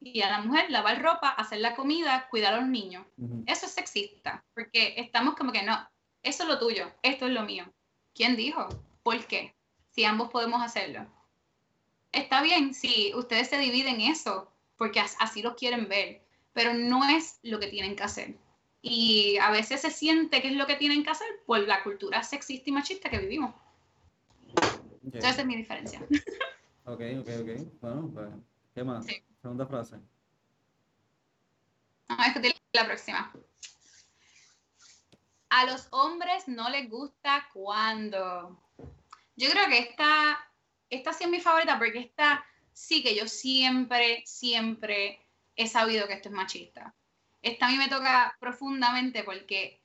Y a la mujer lavar ropa, hacer la comida, cuidar a los niños. Eso es sexista, porque estamos como que no, eso es lo tuyo, esto es lo mío. ¿Quién dijo? ¿Por qué? Si ambos podemos hacerlo. Está bien si ustedes se dividen eso, porque así lo quieren ver, pero no es lo que tienen que hacer. Y a veces se siente que es lo que tienen que hacer por la cultura sexista y machista que vivimos. Esa es mi diferencia. Ok, ok, ok. Bueno, pues, ¿qué más? Segunda frase. Vamos a discutir la próxima. A los hombres no les gusta cuando. Yo creo que esta, esta sí es mi favorita porque esta sí que yo siempre, siempre he sabido que esto es machista. Esta a mí me toca profundamente porque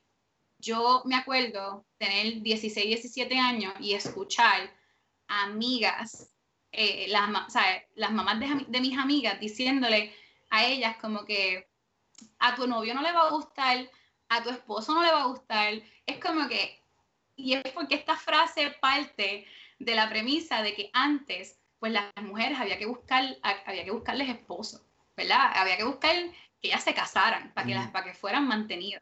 yo me acuerdo tener 16, 17 años y escuchar amigas, eh, las, las mamás de, mis amigas diciéndole a ellas como que a tu novio no le va a gustar, a tu esposo no le va a gustar. Es como que, y es porque esta frase parte de la premisa de que antes, pues las mujeres había que buscar, había que buscarles esposos, ¿verdad? Había que buscar que ellas se casaran para que, las, para que fueran mantenidas.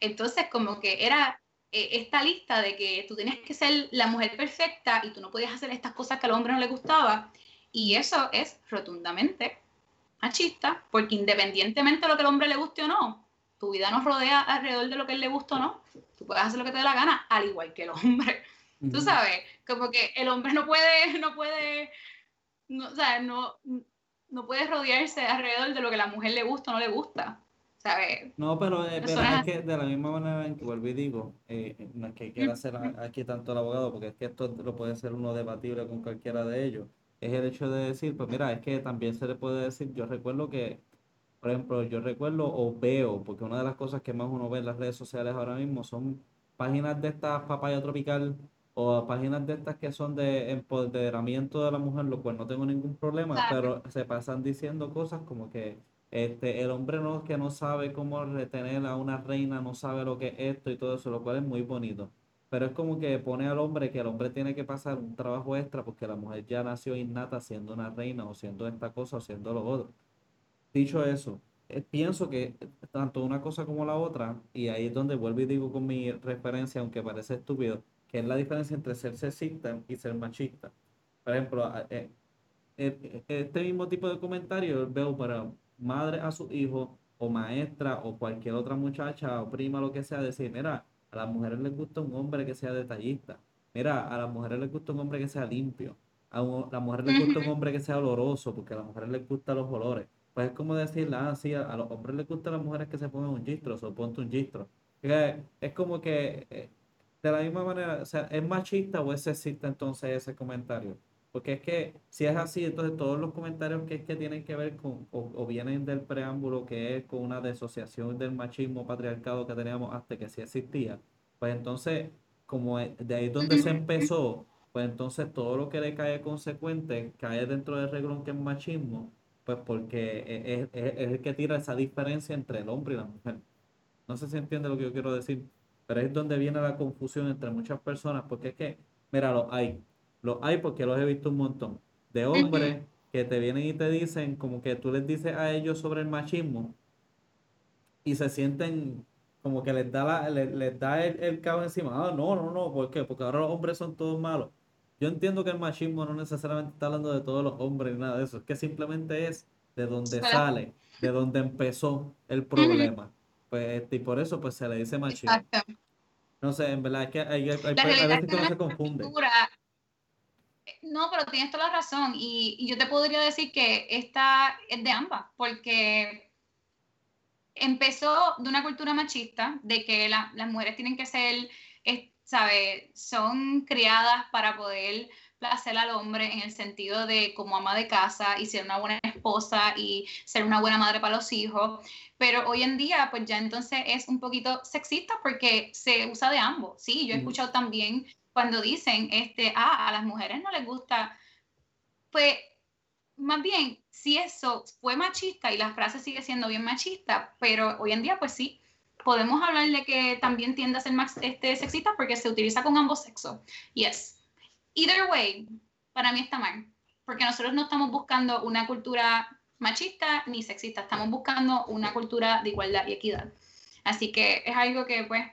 Entonces, como que era eh, esta lista de que tú tenías que ser la mujer perfecta y tú no podías hacer estas cosas que al hombre no le gustaba. Y eso es rotundamente machista, porque independientemente de lo que al hombre le guste o no, tu vida no rodea alrededor de lo que él le gusta o no. Tú puedes hacer lo que te dé la gana, al igual que el hombre. Tú sabes, como que el hombre no puede, no puede, no, o sea, no, no puede rodearse alrededor de lo que la mujer le gusta o no le gusta. No, pero, eh, es que de la misma manera en que vuelvo y digo, eh, no es que quiera hacer aquí tanto el abogado, porque es que esto lo puede ser uno debatible con cualquiera de ellos, es el hecho de decir, pues mira, es que también se le puede decir, yo recuerdo que, por ejemplo, yo recuerdo o veo, porque una de las cosas que más uno ve en las redes sociales ahora mismo son páginas de estas papaya tropical o páginas de estas que son de empoderamiento de la mujer, lo cual no tengo ningún problema, pero se pasan diciendo cosas como que este, el hombre no, que no sabe cómo retener a una reina, no sabe lo que es esto y todo eso, lo cual es muy bonito. Pero es como que pone al hombre que el hombre tiene que pasar un trabajo extra porque la mujer ya nació innata siendo una reina o siendo esta cosa o siendo lo otro. Dicho eso, eh, pienso que tanto una cosa como la otra, y ahí es donde vuelvo y digo con mi referencia, aunque parece estúpido, que es la diferencia entre ser sexista y ser machista. Por ejemplo, eh, eh, este mismo tipo de comentario veo para madre a su hijo o maestra o cualquier otra muchacha o prima, lo que sea, decir, mira, a las mujeres les gusta un hombre que sea detallista. Mira, a las mujeres les gusta un hombre que sea limpio. A, las mujeres les gusta un hombre que sea oloroso, porque a las mujeres les gustan los olores. Pues es como decir, ah, sí, a, los hombres les gustan las mujeres que se pongan un gistro, o ponte un gistro. Es como que, eh, de la misma manera, o sea, ¿es machista o es sexista entonces ese comentario? Porque es que si es así, entonces todos los comentarios que, que tienen que ver con o, vienen del preámbulo que es con una desociación del machismo patriarcado que teníamos hasta que sí existía, pues entonces como de ahí donde se empezó, pues entonces todo lo que le cae consecuente cae dentro del reglón que es machismo, pues porque es, es, es el que tira esa diferencia entre el hombre y la mujer. No sé si entiende lo que yo quiero decir, pero es donde viene la confusión entre muchas personas, porque es que, mira, los hay, los hay porque los he visto un montón, de hombres que te vienen y te dicen, como que tú les dices a ellos sobre el machismo y se sienten como que les da, la, les, da el, el cabo encima. Ah, no, no, no, ¿por qué? Porque ahora los hombres son todos malos. Yo entiendo que el machismo no necesariamente está hablando de todos los hombres ni nada de eso, es que simplemente es de donde sale, de donde empezó el problema. Pues, y por eso pues se le dice machismo. Exacto. No sé, en verdad es que hay, hay, hay, veces que uno se confunde. No, pero tienes toda la razón. Y, y, yo te podría decir que esta es de ambas, porque empezó de una cultura machista, de que la, las mujeres tienen que ser, ¿sabes? Son criadas para poder placer al hombre en el sentido de como ama de casa y ser una buena esposa y ser una buena madre para los hijos. Pero hoy en día, pues ya entonces es un poquito sexista porque se usa de ambos. Sí, yo he escuchado también cuando dicen, este, ah, a las mujeres no les gusta, pues más bien, si eso fue machista y la frase sigue siendo bien machista, pero hoy en día, pues sí, podemos hablar de que también tiende a ser más este, sexista porque se utiliza con ambos sexos. Yes. Either way, para mí está mal, porque nosotros no estamos buscando una cultura machista ni sexista, estamos buscando una cultura de igualdad y equidad. Así que es algo que, pues,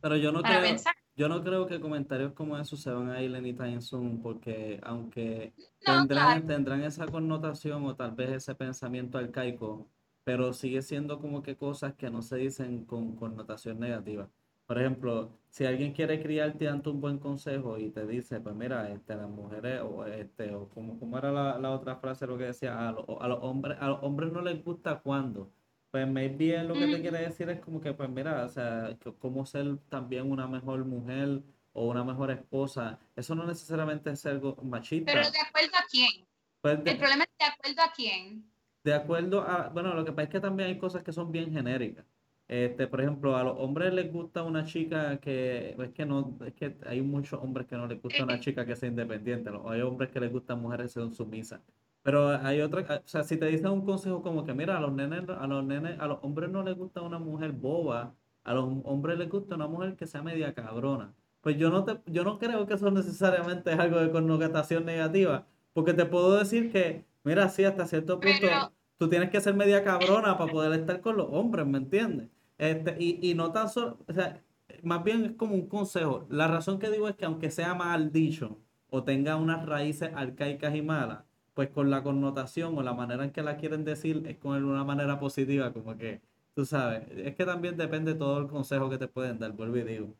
pero yo no para pensar. Yo no creo que comentarios como esos se van a ir en Zoom, porque aunque tendrán, tendrán esa connotación o tal vez ese pensamiento arcaico, pero sigue siendo como que cosas que no se dicen con connotación negativa. Por ejemplo, si alguien quiere criarte ante un buen consejo y te dice, pues mira, este, las mujeres, o este, o como, como era la, la otra frase, lo que decía, a, a, los hombres, a los hombres no les gusta cuando pues maybe lo que te quiere decir es como que, pues mira, o sea, cómo ser también una mejor mujer o una mejor esposa. Eso no necesariamente es algo machista. Pero de acuerdo a quién. Pues el problema es de acuerdo a quién. De acuerdo a, bueno, lo que pasa es que también hay cosas que son bien genéricas. Este, por ejemplo, a los hombres les gusta una chica que, es que no, es que hay muchos hombres que no les gusta una chica que sea independiente, hay hombres que les gustan mujeres que sean sumisas. Pero hay otra, o sea, si te dicen un consejo como que, mira, a los nenes, a los nenes, a los hombres no les gusta una mujer boba, a los hombres les gusta una mujer que sea media cabrona. Pues yo no te, yo no creo que eso necesariamente es algo de connotación negativa, porque te puedo decir que, mira, sí, hasta cierto punto, tú tienes que ser media cabrona para poder estar con los hombres, ¿me entiendes? Este, y, y no tan solo, o sea, más bien es como un consejo. La razón que digo es que aunque sea mal dicho o tenga unas raíces arcaicas y malas, pues con la connotación o la manera en que la quieren decir es con una manera positiva, como que, tú sabes, es que también depende todo el consejo que te pueden dar, vuelvo y digo.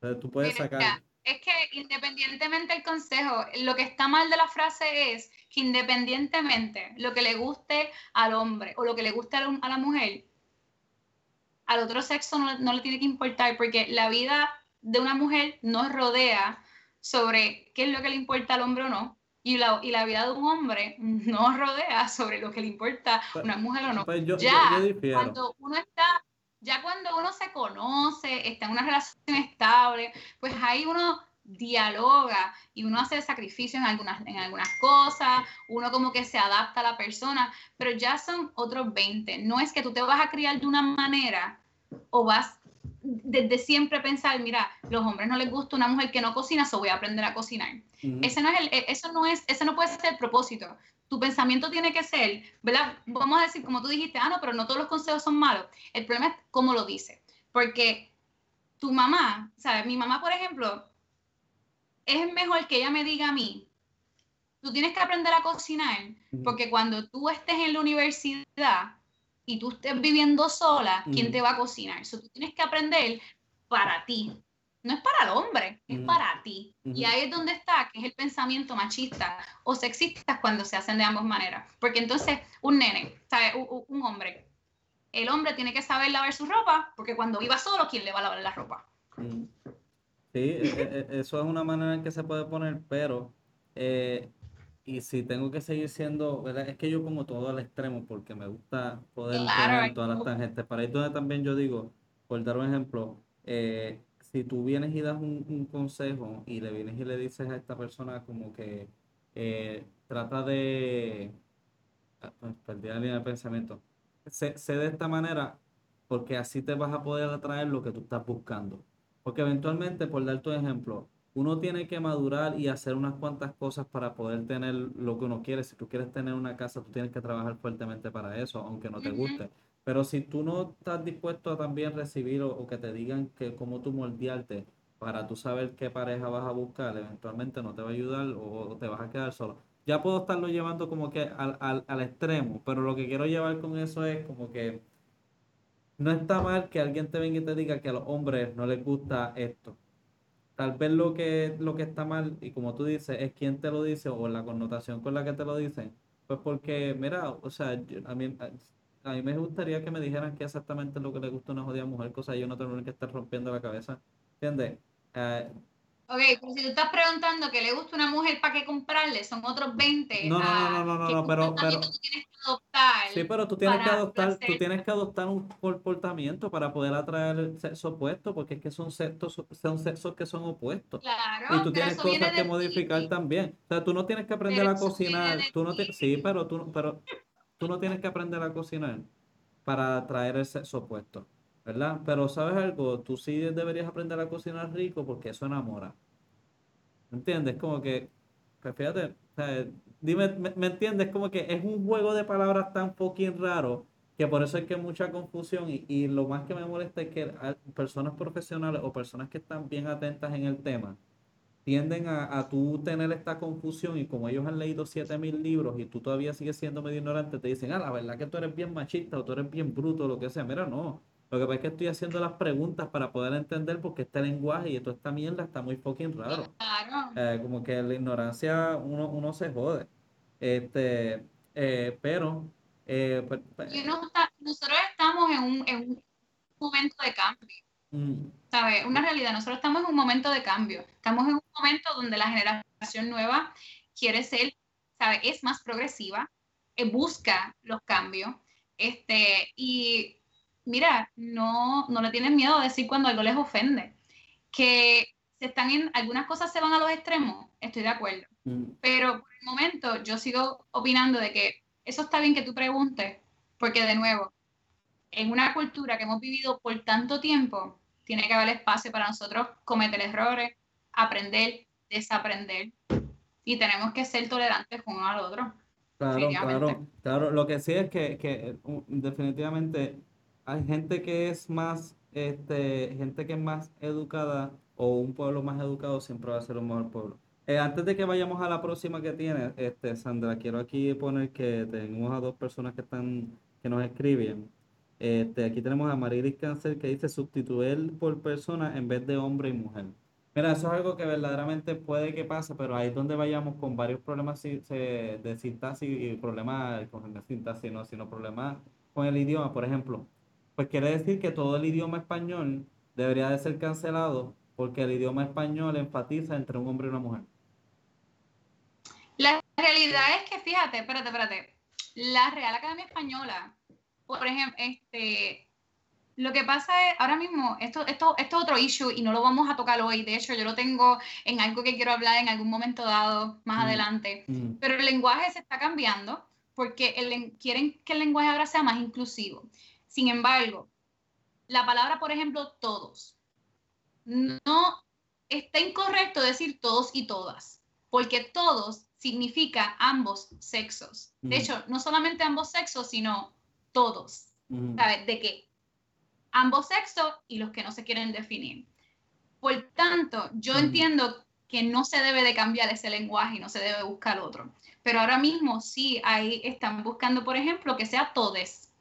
Pero tú puedes sacar... es que independientemente del consejo, lo que está mal de la frase es que independientemente lo que le guste al hombre o lo que le guste a la mujer, al otro sexo no, no le tiene que importar porque la vida de una mujer no rodea sobre qué es lo que le importa al hombre o no, y la, y la vida de un hombre no rodea sobre lo que le importa a una mujer o no. Pues ya cuando uno está, ya cuando uno se conoce, está en una relación estable, pues ahí uno dialoga y uno hace sacrificios en algunas, en algunas cosas, uno como que se adapta a la persona, pero ya son otros 20. No es que tú te vas a criar de una manera o vas desde siempre pensar, mira, los hombres no les gusta una mujer que no cocina, so voy a aprender a cocinar. ese, no es el, e, eso no es, ese no puede ser el propósito. Tu pensamiento tiene que ser, ¿verdad? Vamos a decir, como tú dijiste, ah, no, pero no todos los consejos son malos. El problema es cómo lo dice. Porque tu mamá, ¿sabes? Mi mamá, por ejemplo, es mejor que ella me diga a mí, tú tienes que aprender a cocinar, porque cuando tú estés en la universidad, y tú estés viviendo sola, ¿quién te va a cocinar? Eso tú tienes que aprender para ti. No es para el hombre, es para ti. Y ahí es donde está, que es el pensamiento machista o sexista cuando se hacen de ambas maneras. Porque entonces, un nene, ¿sabe? Un, un hombre, el hombre tiene que saber lavar su ropa, porque cuando viva solo, ¿quién le va a lavar la ropa? Sí, e, e, e, eso es una manera en que se puede poner, pero eh, y si tengo que seguir siendo, ¿verdad? Es que yo pongo todo al extremo porque me gusta poder claro, todas las tangentes. Para ahí donde también yo digo, por dar un ejemplo, eh, si tú vienes y das un, consejo y le vienes y le dices a esta persona como que eh, trata de... Ah, pues, perdí la línea de pensamiento. Sé, de esta manera porque así te vas a poder atraer lo que tú estás buscando. Porque eventualmente, por dar tu ejemplo, uno tiene que madurar y hacer unas cuantas cosas para poder tener lo que uno quiere. Si tú quieres tener una casa, tú tienes que trabajar fuertemente para eso, aunque no te guste. Pero si tú no estás dispuesto a también recibir o, que te digan que cómo tú moldearte para tú saber qué pareja vas a buscar, eventualmente no te va a ayudar o, te vas a quedar solo. Ya puedo estarlo llevando como que al, al, al extremo, pero lo que quiero llevar con eso es como que no está mal que alguien te venga y te diga que a los hombres no les gusta esto Tal vez lo que, lo que está mal, y como tú dices, es quién te lo dice o la connotación con la que te lo dicen. Pues porque, mira, o sea, a, mí, a, mí me gustaría que me dijeran qué exactamente es lo que le gusta a una jodida mujer, cosa yo no tengo que estar rompiendo la cabeza. ¿Entiendes? Eh, Ok, pero si tú estás preguntando que le gusta una mujer para qué comprarle, son otros 20. No, no, no, no, no, no, pero, pero tú tienes que adoptar. Sí, pero tú tienes que adoptar, tú tienes que adoptar un comportamiento para poder atraer el sexo opuesto, porque es que son sexos, son sexos que son opuestos. Claro. Y tú tienes cosas que modificar también. O sea, tú no tienes que aprender a cocinar. Tú no te, sí, pero tú, pero tú no tienes que aprender a cocinar para atraer el sexo. ¿verdad? Pero sabes algo, tú sí deberías aprender a cocinar rico porque eso enamora. ¿Me entiendes? Como que, pues fíjate, dime, me, entiendes? Como que es un juego de palabras tan fucking raro que por eso es que hay mucha confusión y, lo más que me molesta es que personas profesionales o personas que están bien atentas en el tema tienden a, a tú tener esta confusión y como ellos han leído 7000 libros y tú todavía sigues siendo medio ignorante, te dicen, ah, la verdad que tú eres bien machista o tú eres bien bruto lo que sea. Mira, no. Lo que pasa es que estoy haciendo las preguntas para poder entender porque este lenguaje y toda esta mierda está muy fucking raro. Claro. Eh, como que la ignorancia uno, uno se jode. Este, eh, pero... Eh, pues, pues, nosotros estamos en un, en un, momento de cambio. Mm. ¿Sabes? Una realidad. Nosotros estamos en un momento de cambio. Estamos en un momento donde la generación nueva quiere ser, ¿sabes? Es más progresiva, busca los cambios. Este, y mira, no, no le tienen miedo a decir cuando algo les ofende. Que se están en, algunas cosas se van a los extremos, estoy de acuerdo. Mm. Pero por el momento yo sigo opinando de que eso está bien que tú preguntes, porque de nuevo, en una cultura que hemos vivido por tanto tiempo, tiene que haber espacio para nosotros cometer errores, aprender, desaprender, y tenemos que ser tolerantes con uno al otro. Claro, claro, claro. Lo que sí es que, que definitivamente hay gente que es más, este, gente que es más educada o un pueblo más educado siempre va a ser un mejor pueblo. Eh, antes de que vayamos a la próxima que tiene, este, Sandra, quiero aquí poner que tenemos a dos personas que están, que nos escriben. Este, aquí tenemos a Marilis Cáncer que dice sustituir por persona en vez de hombre y mujer. Mira, eso es algo que verdaderamente puede que pase, pero ahí es donde vayamos con varios problemas de sintaxis y problemas con la sintaxis, no, sino problemas con el idioma. Por ejemplo, pues quiere decir que todo el idioma español debería de ser cancelado porque el idioma español enfatiza entre un hombre y una mujer. La realidad es que, fíjate, espérate, espérate, la Real Academia Española, por ejemplo, este, lo que pasa es, ahora mismo, esto, esto, esto es otro issue y no lo vamos a tocar hoy. De hecho, yo lo tengo en algo que quiero hablar en algún momento dado más mm, adelante. Mm. Pero el lenguaje se está cambiando porque el, quieren que el lenguaje ahora sea más inclusivo. Sin embargo, la palabra, por ejemplo, todos, no está incorrecto decir todos y todas, porque todos significa ambos sexos. De hecho, no solamente ambos sexos, sino todos. ¿Sabes? De qué? Ambos sexos y los que no se quieren definir. Por tanto, yo entiendo que no se debe de cambiar ese lenguaje y no se debe buscar otro. Pero ahora mismo sí, ahí están buscando, por ejemplo, que sea todes.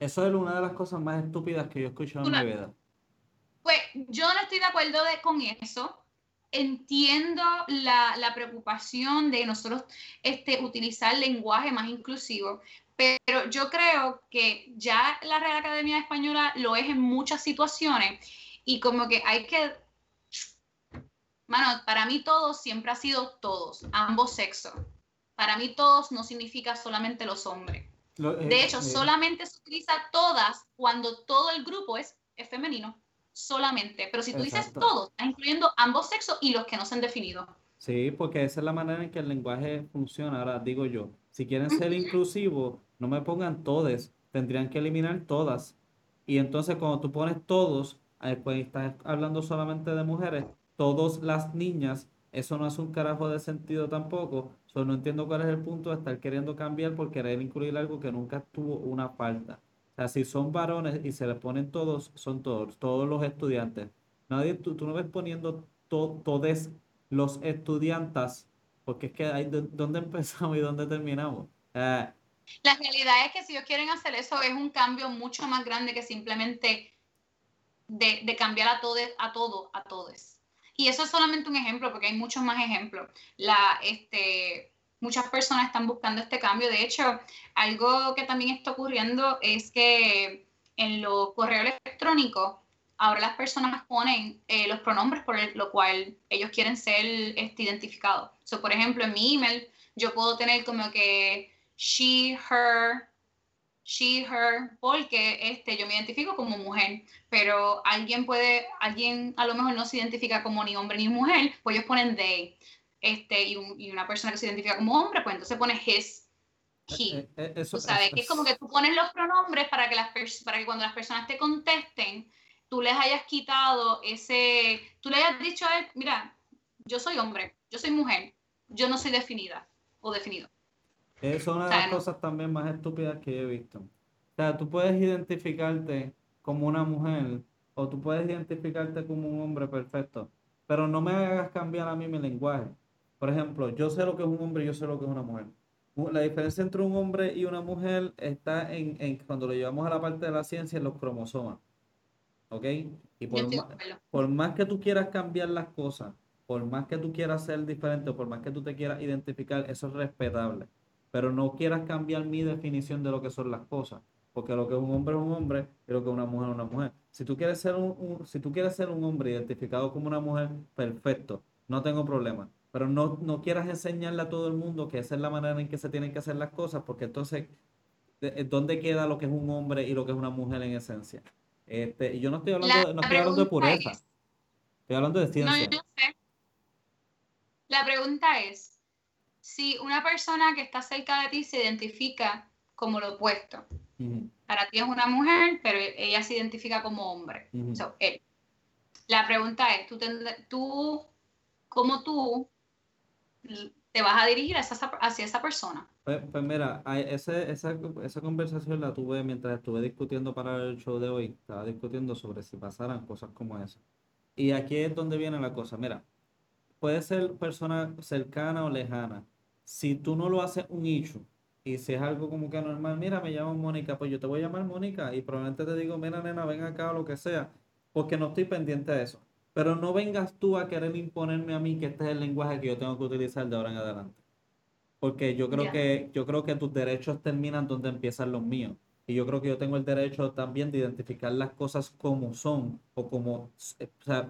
Eso es una de las cosas más estúpidas que yo he escuchado en mi vida. Pues yo no estoy de acuerdo con eso. Entiendo la, preocupación de nosotros este, utilizar lenguaje más inclusivo, pero yo creo que ya la Real Academia Española lo es en muchas situaciones y como que hay que, mano, para mí todos siempre ha sido todos, ambos sexos. Para mí todos no significa solamente los hombres. Eh, de hecho, eh, solamente se utiliza todas cuando todo el grupo es, femenino. solamente. Pero si tú dices todos, estás incluyendo ambos sexos y los que no se han definido. Sí, porque esa es la manera en que el lenguaje funciona. Ahora digo yo, si quieren ser inclusivos, no me pongan todes, tendrían que eliminar todas. Y entonces cuando tú pones todos, eh, pues estás hablando solamente de mujeres, todas las niñas, eso no es un carajo de sentido tampoco. Solo no entiendo cuál es el punto de estar queriendo cambiar por querer incluir algo que nunca tuvo una falta. O sea, si son varones y se les ponen todos, son todos, todos los estudiantes. Nadie, tú, tú no ves poniendo todos los estudiantes, porque es que hay dónde empezamos y dónde terminamos. La realidad es que si ellos quieren hacer eso es un cambio mucho más grande que simplemente de, cambiar a todo, a todo, a todos. Y eso es solamente un ejemplo, porque hay muchos más ejemplos. La, este, muchas personas están buscando este cambio. De hecho, algo que también está ocurriendo es que en los correos electrónicos, ahora las personas ponen eh, los pronombres por lo cual ellos quieren ser este, identificados. So, por ejemplo, en mi email yo puedo tener como que she, her, she, her, porque este, yo me identifico como mujer, pero alguien puede, alguien a lo mejor no se identifica como ni hombre ni mujer, pues ellos ponen they. Este, y, y una persona que se identifica como hombre, pues entonces pone his, he. Eh, eh, eso, sabes, que es como que tú pones los pronombres para que, las para que cuando las personas te contesten, tú les hayas quitado ese, tú le hayas dicho a él, mira, yo soy hombre, yo soy mujer, yo no soy definida o definido. Es una de las cosas también más estúpidas que he visto. O sea, tú puedes identificarte como una mujer o tú puedes identificarte como un hombre perfecto, pero no me hagas cambiar a mí mi lenguaje. Por ejemplo, yo sé lo que es un hombre y yo sé lo que es una mujer. La diferencia entre un hombre y una mujer está en, en cuando lo llevamos a la parte de la ciencia, en los cromosomas. ¿Ok? Y por, más, por más que tú quieras cambiar las cosas, por más que tú quieras ser diferente o por más que tú te quieras identificar, eso es respetable pero no quieras cambiar mi definición de lo que son las cosas, porque lo que es un hombre es un hombre y lo que es una mujer es una mujer. Si tú quieres ser un, si tú quieres ser un hombre identificado como una mujer, perfecto, no tengo problema. Pero no, no quieras enseñarle a todo el mundo que esa es la manera en que se tienen que hacer las cosas, porque entonces, ¿dónde queda lo que es un hombre y lo que es una mujer en esencia? Este, yo no estoy hablando, no estoy hablando de pureza, estoy hablando de ciencia. No, sé. La pregunta es, si una persona que está cerca de ti se identifica como lo opuesto. Para ti es una mujer, pero ella se identifica como hombre. él. La pregunta es, ¿tú, tú ¿cómo tú te vas a dirigir hacia esa, persona? Pues, pues mira, esa, esa conversación la tuve mientras estuve discutiendo para el show de hoy. Estaba discutiendo sobre si pasaran cosas como esa. Y aquí es donde viene la cosa. Mira, puede ser persona cercana o lejana si tú no lo haces un issue y si es algo como que normal, mira, me llamo Mónica, pues yo te voy a llamar Mónica y probablemente te digo, mira, nena, ven acá o lo que sea, porque no estoy pendiente de eso. Pero no vengas tú a querer imponerme a mí que este es el lenguaje que yo tengo que utilizar de ahora en adelante. Porque yo creo que yo creo que tus derechos terminan donde empiezan los míos. Y yo creo que yo tengo el derecho también de identificar las cosas como son o como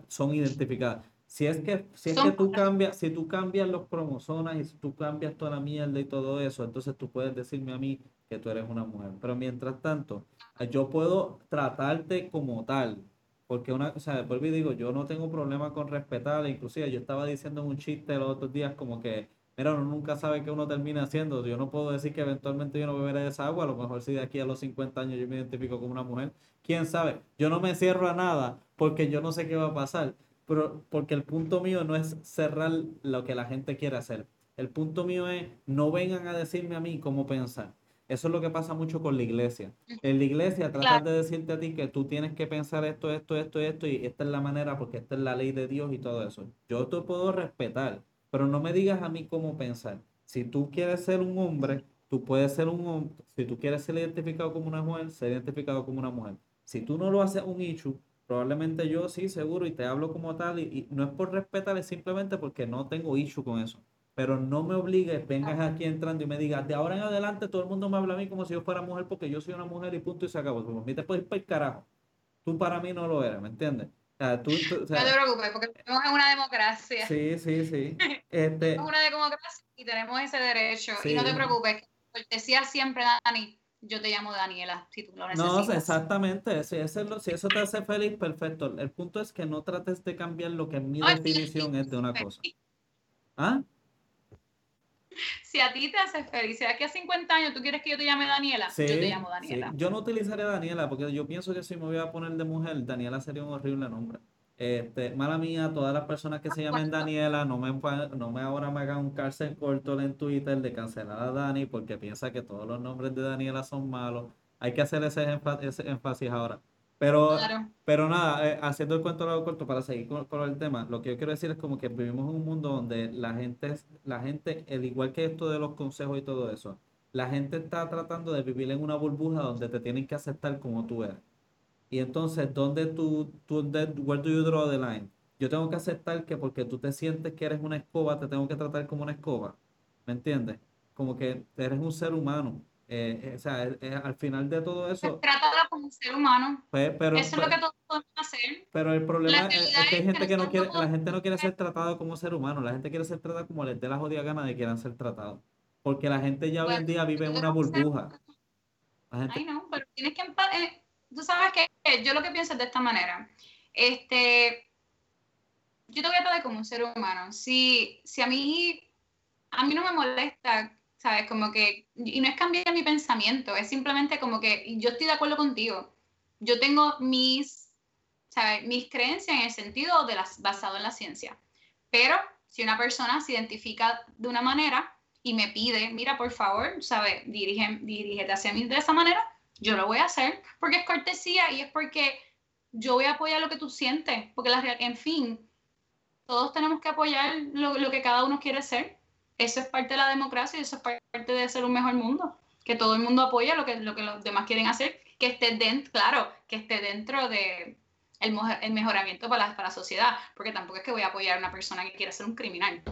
son identificadas. Si es que, si es que tú cambias, si tú cambias los cromosomas y si tú cambias toda la mierda y todo eso, entonces tú puedes decirme a mí que tú eres una mujer. Pero mientras tanto, yo puedo tratarte como tal. Porque una, o sea, vuelvo y digo, yo no tengo problema con respetarla. Inclusive yo estaba diciendo en un chiste los otros días como que, mira, uno nunca sabe qué uno termina haciendo. Yo no puedo decir que eventualmente yo no beberé esa agua. A lo mejor si de aquí a los 50 años yo me identifico como una mujer. ¿Quién sabe? Yo no me cierro a nada porque yo no sé qué va a pasar pero, porque el punto mío no es cerrar lo que la gente quiere hacer. El punto mío es, no vengan a decirme a mí cómo pensar. Eso es lo que pasa mucho con la iglesia. En la iglesia tratan de decirte a ti que tú tienes que pensar esto, esto, esto, esto, y esta es la manera porque esta es la ley de Dios y todo eso. Yo te puedo respetar, pero no me digas a mí cómo pensar. Si tú quieres ser un hombre, tú puedes ser un hombre. Si tú quieres ser identificado como una mujer, ser identificado como una mujer. Si tú no lo haces un issue, Probablemente yo sí, seguro, y te hablo como tal, y, no es por respetar, es simplemente porque no tengo issue con eso. Pero no me obligues, vengas aquí entrando y me digas, de ahora en adelante todo el mundo me habla a mí como si yo fuera mujer porque yo soy una mujer y punto y se acabó. Como a mí te puedes ir para el carajo. Tú para mí no lo eres, ¿me entiendes? no te preocupes, porque estamos en una democracia. Sí, sí, sí. Este... una democracia y tenemos ese derecho. Y no te preocupes, decía siempre, Dani, yo te llamo Daniela, si tú lo necesitas. No, exactamente, si, eso, si eso te hace feliz, perfecto. El punto es que no trates de cambiar lo que mi definición es de una cosa. ¿Ah? Si a ti te hace feliz, si aquí a 50 años tú quieres que yo te llame Daniela, yo te llamo Daniela. Yo no utilizaré Daniela porque yo pienso que si me voy a poner de mujer, Daniela sería un horrible nombre. Este, mala mía, todas las personas que se llamen Daniela, no me, no me ahora me hagan un cárcel corto en Twitter de cancelar a Dani porque piensa que todos los nombres de Daniela son malos. Hay que hacer ese, énfasis ahora. Pero, pero nada, eh, haciendo el cuento largo corto para seguir con, el tema, lo que yo quiero decir es como que vivimos en un mundo donde la gente, la gente, el igual que esto de los consejos y todo eso, la gente está tratando de vivir en una burbuja donde te tienen que aceptar como tú eres. Y entonces, ¿dónde tú, tú where do you draw the line? Yo tengo que aceptar que porque tú te sientes que eres una escoba, te tengo que tratar como una escoba. ¿Me entiendes? Como que eres un ser humano. Eh, eh, o sea, eh, al final de todo eso. Trátala como un ser humano. Pues, pero, eso es lo que todos podemos hacer. Pero el problema es, que hay gente que no quiere, la gente no quiere ser tratada como ser humano, la gente quiere ser tratada como les dé la jodida gana de quieran ser tratados. Porque la gente ya hoy en día vive en una burbuja. Ay, no, pero tienes que tú sabes que yo lo que pienso es de esta manera. Este, yo te voy a tratar como un ser humano. Si, si a mí, a mí no me molesta, ¿sabes? Como que, y no es cambiar mi pensamiento, es simplemente como que yo estoy de acuerdo contigo. Yo tengo mis, ¿sabes? Mis creencias en el sentido de las, basado en la ciencia. Pero si una persona se identifica de una manera y me pide, mira, por favor, ¿sabes? Dirígete hacia mí de esa manera, yo lo voy a hacer porque es cortesía y es porque yo voy a apoyar lo que tú sientes, porque la en fin, todos tenemos que apoyar lo, que cada uno quiere ser. Eso es parte de la democracia y eso es parte de ser un mejor mundo. Que todo el mundo apoya lo que, lo que los demás quieren hacer, que esté dentro, claro, que esté dentro de el, el mejoramiento para la, para la sociedad, porque tampoco es que voy a apoyar a una persona que quiera ser un criminal.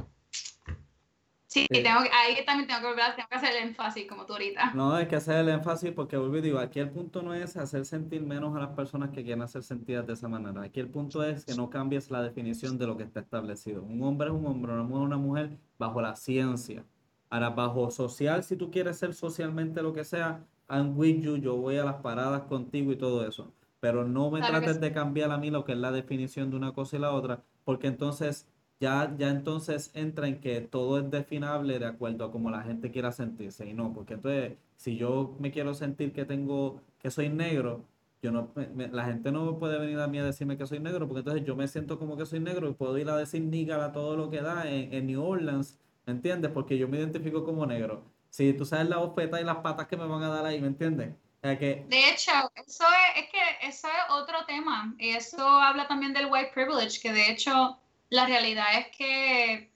Sí, Tengo, ahí también tengo que volver, tengo que hacer el énfasis, como tú ahorita. No, hay que hacer el énfasis porque, vuelvo digo, aquí el punto no es hacer sentir menos a las personas que quieren hacer sentidas de esa manera. Aquí el punto es que no cambies la definición de lo que está establecido. Un hombre es un hombre, una mujer es una mujer bajo la ciencia. Ahora, bajo social, si tú quieres ser socialmente lo que sea, I'm with you, yo voy a las paradas contigo y todo eso. Pero no me trates de cambiar a mí lo que es la definición de una cosa y la otra, porque entonces ya, ya entonces entra en que todo es definable de acuerdo a cómo la gente quiera sentirse y no, porque entonces si yo me quiero sentir que tengo, que soy negro, yo no, la gente no puede venir a mí a decirme que soy negro, porque entonces yo me siento como que soy negro y puedo ir a decir nigga a todo lo que da en, New Orleans, ¿me entiendes? Porque yo me identifico como negro. Si tú sabes la bofeta y las patas que me van a dar ahí, ¿me entiendes? que... De hecho, eso es, es que eso es otro tema. Y eso habla también del white privilege, que de hecho la realidad es que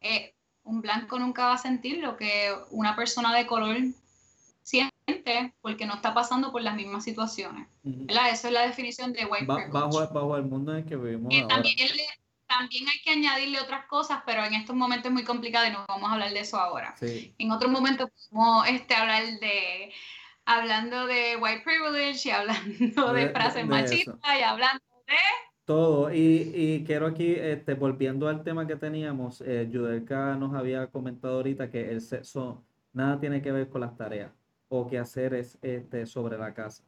eh, un blanco nunca va a sentir lo que una persona de color siente porque no está pasando por las mismas situaciones. Esa es la definición de white privilege. Bajo, el mundo en que vivimos. Eh, también, también, hay que añadirle otras cosas, pero en estos momentos es muy complicado y no vamos a hablar de eso ahora. En otros momentos podemos este, hablar de hablando de white privilege y hablando de, frases machistas y hablando de todo. Y, y quiero aquí, este, volviendo al tema que teníamos, eh, nos había comentado ahorita que el sexo nada tiene que ver con las tareas o que hacer es este, sobre la casa.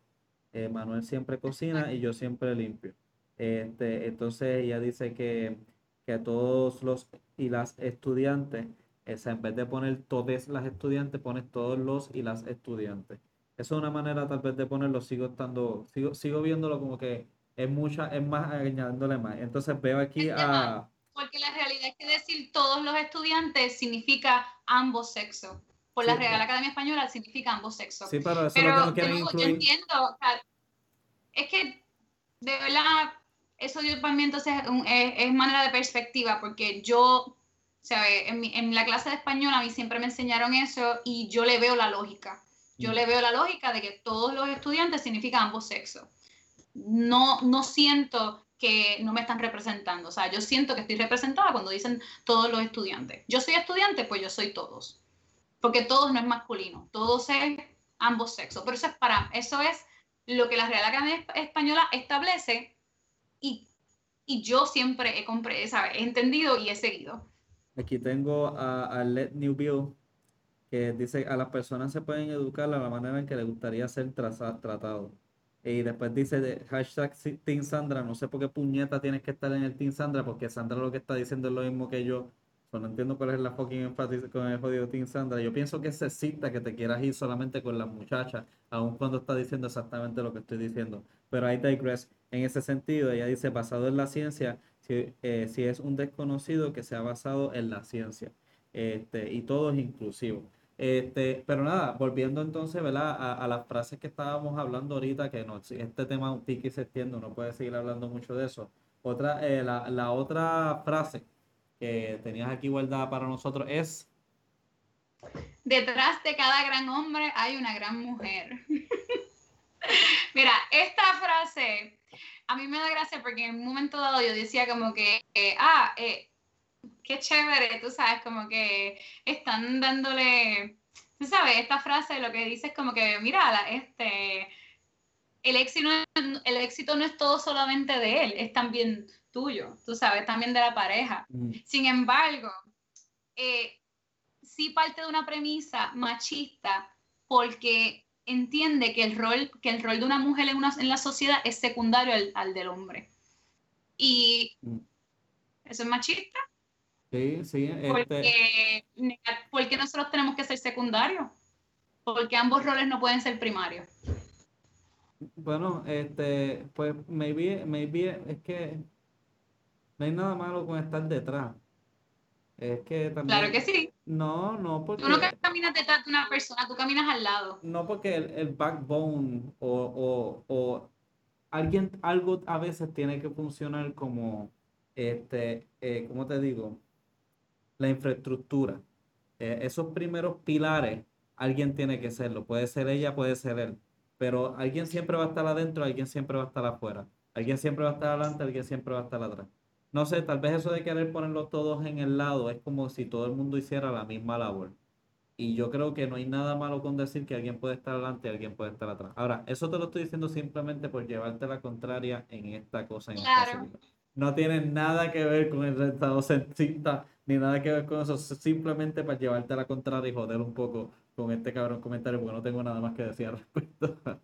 Eh, Manuel siempre cocina y yo siempre limpio. Este, entonces ella dice que, que todos los y las estudiantes, esa, en vez de poner todas las estudiantes, pones todos los y las estudiantes. Eso es una manera tal vez de ponerlo, sigo estando, sigo, sigo viéndolo como que es mucha, es más añadiéndole más. Entonces veo aquí a... Porque la realidad es que decir todos los estudiantes significa ambos sexos. Por la Real Academia Española significa ambos sexos. Sí, pero eso es lo que no incluir. Yo entiendo, es que de verdad, eso yo para mí entonces es, manera de perspectiva, porque yo, ¿sabes? En, en la clase de español a mí siempre me enseñaron eso y yo le veo la lógica. Yo mm. le veo la lógica de que todos los estudiantes significa ambos sexos no, no siento que no me están representando. O sea, yo siento que estoy representada cuando dicen todos los estudiantes. Yo soy estudiante, pues yo soy todos. Porque todos no es masculino, todos es ambos sexos. Pero eso es para, eso es lo que la Real Academia Española establece y, yo siempre he, he entendido y he seguido. Aquí tengo a, a Let New Bill que dice, a las personas se pueden educar a la manera en que les gustaría ser tratados. Y después dice de hashtag Team Sandra, no sé por qué puñeta tienes que estar en el Team Sandra, porque Sandra lo que está diciendo es lo mismo que yo. no entiendo cuál es la fucking énfasis con el jodido Team Sandra. Yo pienso que se cita que te quieras ir solamente con las muchachas, aun cuando está diciendo exactamente lo que estoy diciendo. Pero I digress. En ese sentido, ella dice, basado en la ciencia, si, eh, si es un desconocido que se ha basado en la ciencia. Este, y todo es inclusivo. Este, pero nada, volviendo entonces ¿verdad? A, las frases que estábamos hablando ahorita, que no, este tema un pique se extiende, uno puede seguir hablando mucho de eso. Otra, eh, la, la, otra frase que tenías aquí guardada para nosotros es... Detrás de cada gran hombre hay una gran mujer. Mira, esta frase a mí me da gracia porque en un momento dado yo decía como que, eh, ah, eh, qué chévere, tú sabes, como que están dándole, tú sabes, esta frase lo que dice es como que, mira, este, el éxito, el éxito no es todo solamente de él, es también tuyo, tú sabes, también de la pareja. Mm. Sin embargo, eh, sí parte de una premisa machista porque entiende que el rol, que el rol de una mujer en, una, en la sociedad es secundario al, al del hombre. Y mm. eso es machista. Sí, sí. Este... Porque, nosotros tenemos que ser secundarios. Porque ambos roles no pueden ser primarios. Bueno, este, pues maybe, maybe es que no hay nada malo con estar detrás. Es que también. Claro que sí. No, no, porque. Tú no caminas detrás de una persona, tú caminas al lado. No, porque el, el backbone o, o, o alguien, algo a veces tiene que funcionar como, este, eh, ¿cómo te digo? La infraestructura. Eh, esos primeros pilares, alguien tiene que serlo. Puede ser ella, puede ser él. Pero alguien siempre va a estar adentro, alguien siempre va a estar afuera. Alguien siempre va a estar adelante, alguien siempre va a estar atrás. No sé, tal vez eso de querer ponerlos todos en el lado es como si todo el mundo hiciera la misma labor. Y yo creo que no hay nada malo con decir que alguien puede estar adelante y alguien puede estar atrás. Ahora, eso te lo estoy diciendo simplemente por llevarte la contraria en esta cosa. En claro. no tiene nada que ver con el estado centrista ni nada que ver con eso, simplemente para llevarte a la contraria y joder un poco con este cabrón comentario, porque no tengo nada más que decir al respecto.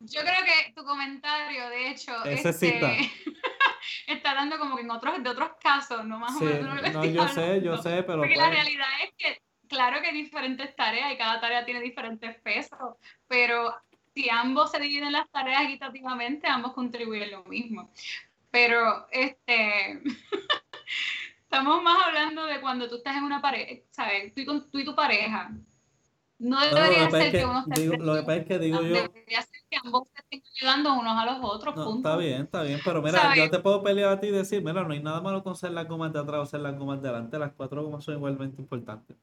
Yo creo que tu comentario, de hecho, este, está dando como que en otros, de otros casos, no más o menos. No, yo sé, yo sé, pero. Porque la pues realidad es que, claro que hay diferentes tareas y cada tarea tiene diferentes pesos, pero si ambos se dividen las tareas equitativamente, ambos contribuyen lo mismo. Pero, este. Estamos más hablando de cuando tú estás en una pareja, ¿sabes? Tú y, con, tú y tu pareja. No debería ser que, uno esté Lo que pasa es que digo yo. Debería ser que ambos se estén ayudando unos a los otros. No, Está bien, está bien. Pero mira, yo te puedo pelear a ti y decir: mira, no hay nada malo con ser las gomas de atrás o ser las gomas de adelante. Las cuatro gomas son igualmente importantes.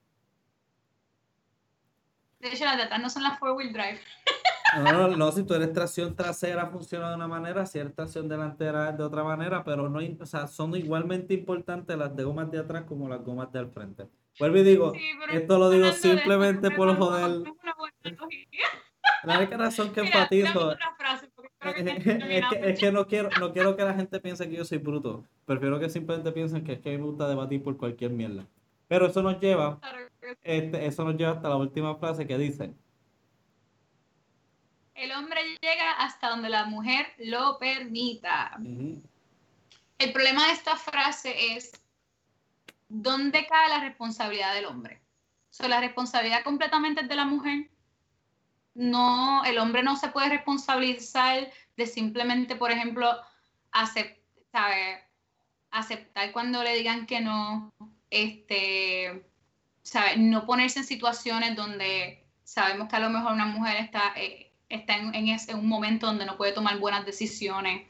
De hecho, las de atrás no son las four-wheel drive. No, no, si tú eres tracción trasera funciona de una manera, si eres tracción delantera de otra manera, pero no, o sea, son igualmente importantes las de gomas de atrás como las gomas de al frente. Vuelvo y digo, esto lo digo simplemente por joder. La única razón que enfatizo es que, no quiero, no quiero que la gente piense que yo soy bruto. Prefiero que simplemente piensen que es que me gusta debatir por cualquier mierda. Pero eso nos lleva, este, eso nos lleva hasta la última frase que dice, el hombre llega hasta donde la mujer lo permita. El problema de esta frase es, ¿dónde cae la responsabilidad del hombre? So, la responsabilidad completamente es de la mujer. No, el hombre no se puede responsabilizar de simplemente, por ejemplo, aceptar, aceptar cuando le digan que no, este, ¿sabe? no ponerse en situaciones donde sabemos que a lo mejor una mujer está... Eh, está en, en, un momento donde no puede tomar buenas decisiones.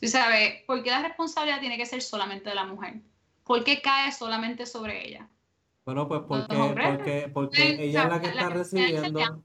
Tú sabes, ¿por qué la responsabilidad tiene que ser solamente de la mujer? ¿Por qué cae solamente sobre ella? Bueno, pues porque, porque, porque ella es la que está recibiendo,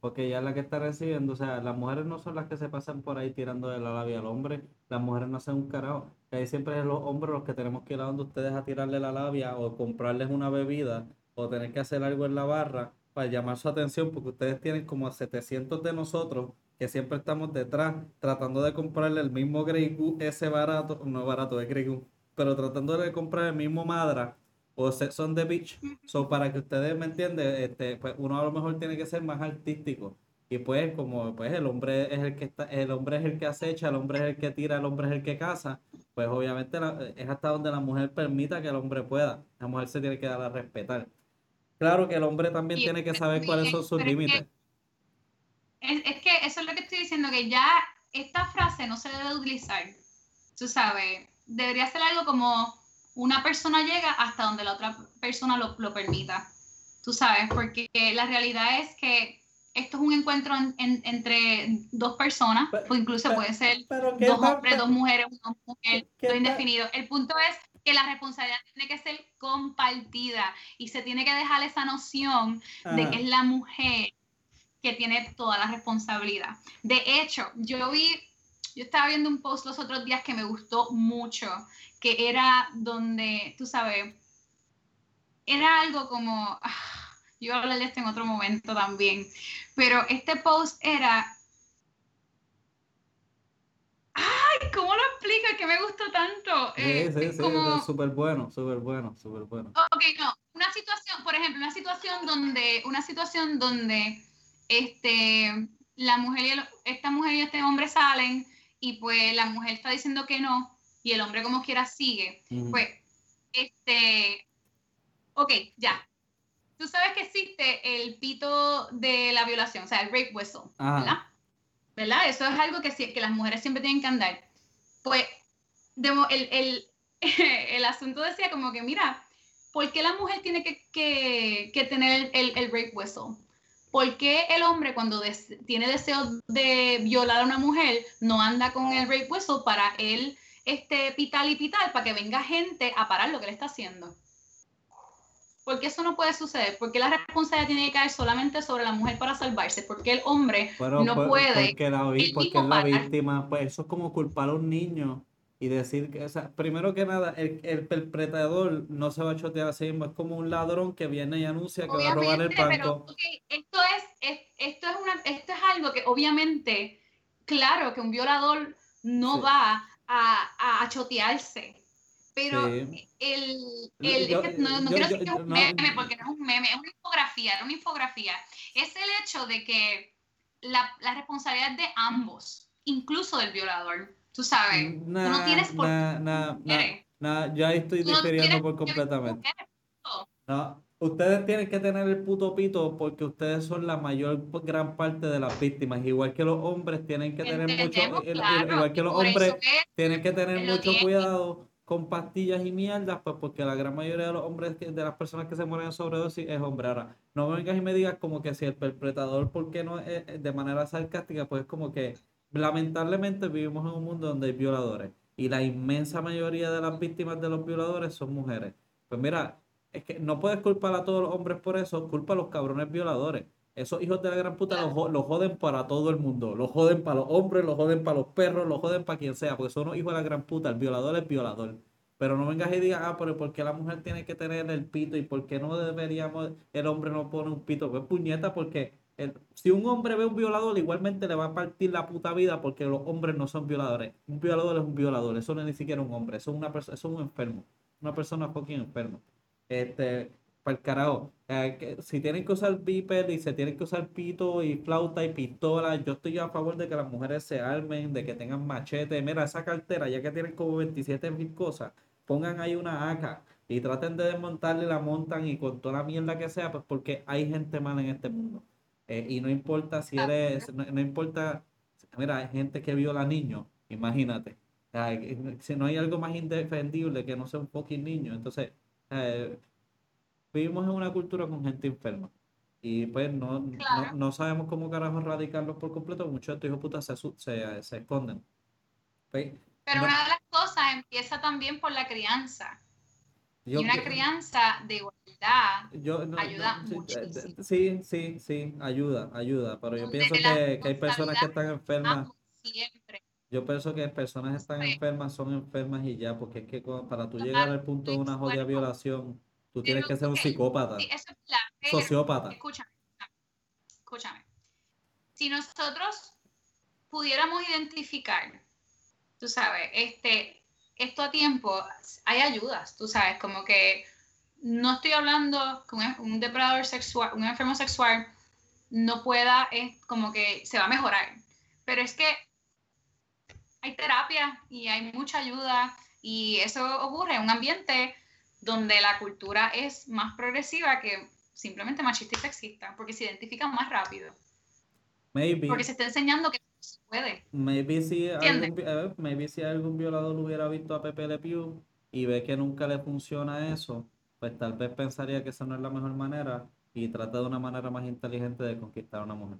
porque ella es la que está recibiendo, o sea, las mujeres no son las que se pasan por ahí tirando de la labia al hombre, las mujeres no hacen un carajo, que ahí siempre es los hombres los que tenemos que ir a donde ustedes a tirarle la labia o comprarles una bebida o tener que hacer algo en la barra para llamar su atención, porque ustedes tienen como 700 de nosotros que siempre estamos detrás tratando de comprarle el mismo Grey Goo, ese barato, no barato, es Grey Goo, pero tratando de comprar el mismo Madra o Sex on the Beach. So, para que ustedes me entiendan, este, pues uno a lo mejor tiene que ser más artístico. Y pues, como pues el hombre es el que está, el hombre es el que acecha, el hombre es el que tira, el hombre es el que caza, pues obviamente es hasta donde la mujer permita que el hombre pueda. La mujer se tiene que dar a respetar. Claro que el hombre también tiene que saber cuáles son sus límites. Es, es, que eso es lo que estoy diciendo, que ya esta frase no se debe utilizar. Tú sabes, debería ser algo como una persona llega hasta donde la otra persona lo, lo permita. Tú sabes, porque la realidad es que esto es un encuentro entre dos personas, o incluso puede ser dos hombres, dos mujeres, una mujer, todo indefinido. El punto es que la responsabilidad tiene que ser compartida y se tiene que dejar esa noción de que es la mujer que tiene toda la responsabilidad. De hecho, yo vi, yo estaba viendo un post los otros días que me gustó mucho, que era donde, tú sabes, era algo como, ah, yo hablaré de esto en otro momento también, pero este post era Ay, ¿cómo lo explica? Que me gustó tanto. sí, eh, sí, sí, como... súper bueno, súper bueno, súper bueno. Ok, no, una situación, por ejemplo, una situación donde, una situación donde, este, la mujer y el, esta mujer y este hombre salen y pues la mujer está diciendo que no y el hombre como quiera sigue, pues, este, ok, ya. Tú sabes que existe el pito de la violación, o sea, el rape whistle, ¿verdad? ¿Verdad? Eso es algo que, que las mujeres siempre tienen que andar. Pues el, el, el, asunto decía como que, mira, ¿por qué la mujer tiene que, que, que tener el, el, rape whistle? ¿Por qué el hombre cuando tiene deseo de violar a una mujer no anda con el rape whistle para él este, pitar y pitar para que venga gente a parar lo que le está haciendo? Porque eso no puede suceder? porque la responsabilidad tiene que caer solamente sobre la mujer para salvarse? porque el hombre no puede? Porque la, porque la víctima, pues eso es como culpar a un niño y decir que, o sea, primero que nada, el, el perpetrador no se va a chotear así mismo, es como un ladrón que viene y anuncia que va a robar el banco. esto, es, esto, es una, esto es algo que obviamente, claro que un violador no va a, a chotearse pero el, el es que no, no quiero decir que es un meme, porque no es un meme, es una infografía, era una infografía. Es el hecho de que la, la responsabilidad es de ambos, incluso del violador. Tú sabes, tú no tienes por qué. Nah, yo ahí estoy diferiendo por completamente. No, ustedes tienen que tener el puto pito porque ustedes son la mayor gran parte de las víctimas. Igual que los hombres tienen que tener mucho, igual que los hombres tienen que tener mucho cuidado con pastillas y mierdas, pues porque la gran mayoría de los hombres, de las personas que se mueren de sobredosis es hombre. Ahora, no me vengas y me digas como que si el perpetrador, ¿por qué no es de manera sarcástica? Pues como que lamentablemente vivimos en un mundo donde hay violadores y la inmensa mayoría de las víctimas de los violadores son mujeres. Pues mira, es que no puedes culpar a todos los hombres por eso, culpa a los cabrones violadores. Esos hijos de la gran puta los, joden para todo el mundo. Los joden para los hombres, los joden para los perros, los joden para quien sea, porque son los hijos de la gran puta. El violador es violador. Pero no vengas y digas, ah, pero ¿por qué la mujer tiene que tener el pito? ¿Y por qué no deberíamos, el hombre no pone un pito? Pues puñeta, porque si un hombre ve un violador, igualmente le va a partir la puta vida porque los hombres no son violadores. Un violador es un violador, eso no es ni siquiera un hombre, eso es, una eso es un enfermo. Una persona fucking enfermo. Este, para el carajo. Eh, si tienen que usar viper y se tienen que usar pito y flauta y pistola, yo estoy a favor de que las mujeres se armen, de que tengan machete. Mira, esa cartera, ya que tienen como 27 mil cosas, pongan ahí una AK y traten de desmontarle, la montan y con toda la mierda que sea, pues porque hay gente mala en este mundo. Eh, y no importa si eres, no, importa, mira, hay gente que viola niños, imagínate. si no hay algo más indefendible que no sea un fucking niño, entonces, eh, vivimos en una cultura con gente enferma. Y pues no, no, sabemos cómo carajo erradicarlos por completo. Muchos de estos hijos putas se, se, se esconden. Pues, Pero una de las cosas empieza también por la crianza. y una crianza de igualdad ayuda muchísimo. Sí, sí, sí, ayuda, ayuda. Pero yo pienso que, que, hay personas que están enfermas. Siempre. Yo pienso que personas están enfermas, son enfermas y ya, porque es que para tú llegar al punto de una jodida violación Tú tienes que ser un psicópata. sociópata. Escúchame, escúchame. Si nosotros pudiéramos identificar, tú sabes, este, esto a tiempo, hay ayudas, tú sabes, como que no estoy hablando que un, depredador sexual, un enfermo sexual no pueda, es como que se va a mejorar. Pero es que hay terapia y hay mucha ayuda y eso ocurre en un ambiente donde la cultura es más progresiva que simplemente machista y sexista, porque se identifican más rápido. Maybe. Porque se está enseñando que se puede. Maybe si, algún, eh, maybe si algún violador hubiera visto a Pepe Le Pew y ve que nunca le funciona eso, pues tal vez pensaría que esa no es la mejor manera y trata de una manera más inteligente de conquistar a una mujer.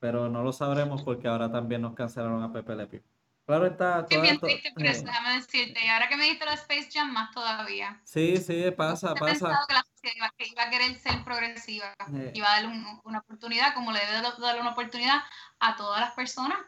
Pero no lo sabremos porque ahora también nos cancelaron a Pepe Le Pew. Claro está. Qué bien triste por eso, déjame decirte. Y ahora que me dijiste la Space Jam, más todavía. Sí, sí, pasa, pasa. pensado que la sociedad iba, a querer ser progresiva. Iba a darle una oportunidad, como le debe darle una oportunidad a todas las personas.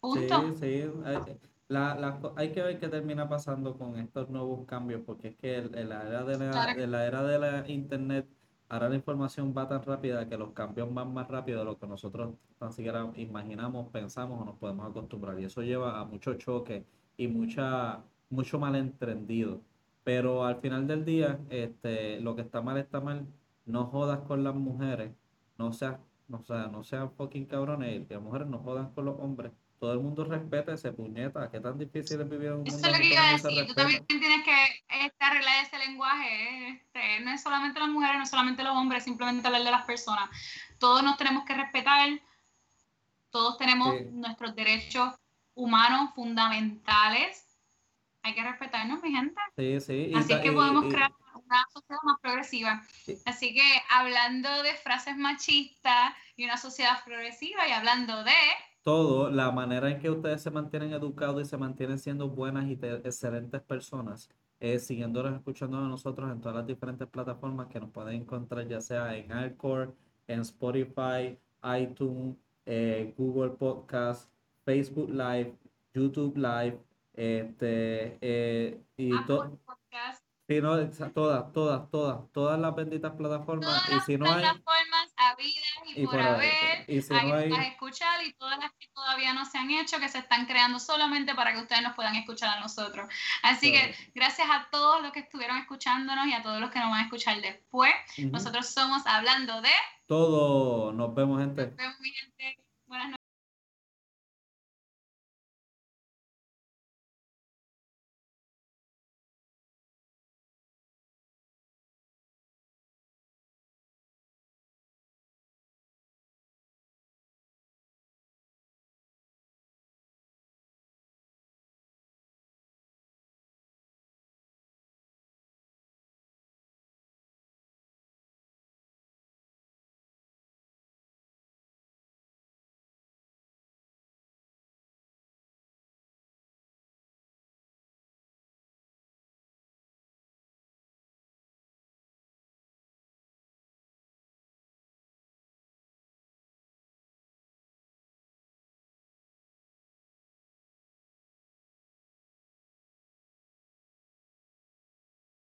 Punto. Sí, sí. La, la, hay que ver qué termina pasando con estos nuevos cambios, porque es que en la era de la, de la era de la internet ahora la información va tan rápida que los cambios van más rápido de lo que nosotros tan siquiera imaginamos, pensamos o nos podemos acostumbrar. Y eso lleva a mucho choque y mucha, mucho malentendido. Pero al final del día, este, lo que está mal está mal. No jodas con las mujeres, no seas, no, sea, no sean fucking cabrones, y las mujeres no jodan con los hombres todo el mundo respeta ese puñeta. ¿Qué tan difícil es vivir en un mundo Eso es lo que iba a decir. Tú también tienes que este, arreglar ese lenguaje. Este, no es solamente las mujeres, no es solamente los hombres, simplemente hablar de las personas. Todos nos tenemos que respetar. Todos tenemos nuestros derechos humanos fundamentales. Hay que respetarnos, mi gente. Sí, sí. Así que podemos crear una sociedad más progresiva. Así que hablando de frases machistas y una sociedad progresiva y hablando de todo, la manera en que ustedes se mantienen educados y se mantienen siendo buenas y excelentes personas, es siguiéndonos, escuchando a nosotros en todas las diferentes plataformas que nos pueden encontrar, ya sea en Alcor, en Spotify, iTunes, eh, Google Podcast, Facebook Live, YouTube Live, este, eh, y todo. Sí, no, todas, todas, todas, todas las benditas plataformas. y si no plataformas habidas y, por, haber, y si no hay... escuchar y todas las todavía no se han hecho, que se están creando solamente para que ustedes nos puedan escuchar a nosotros. Así que gracias a todos los que estuvieron escuchándonos y a todos los que nos van a escuchar después. Nosotros somos hablando de... Todo. Nos vemos, gente. Nos vemos, gente.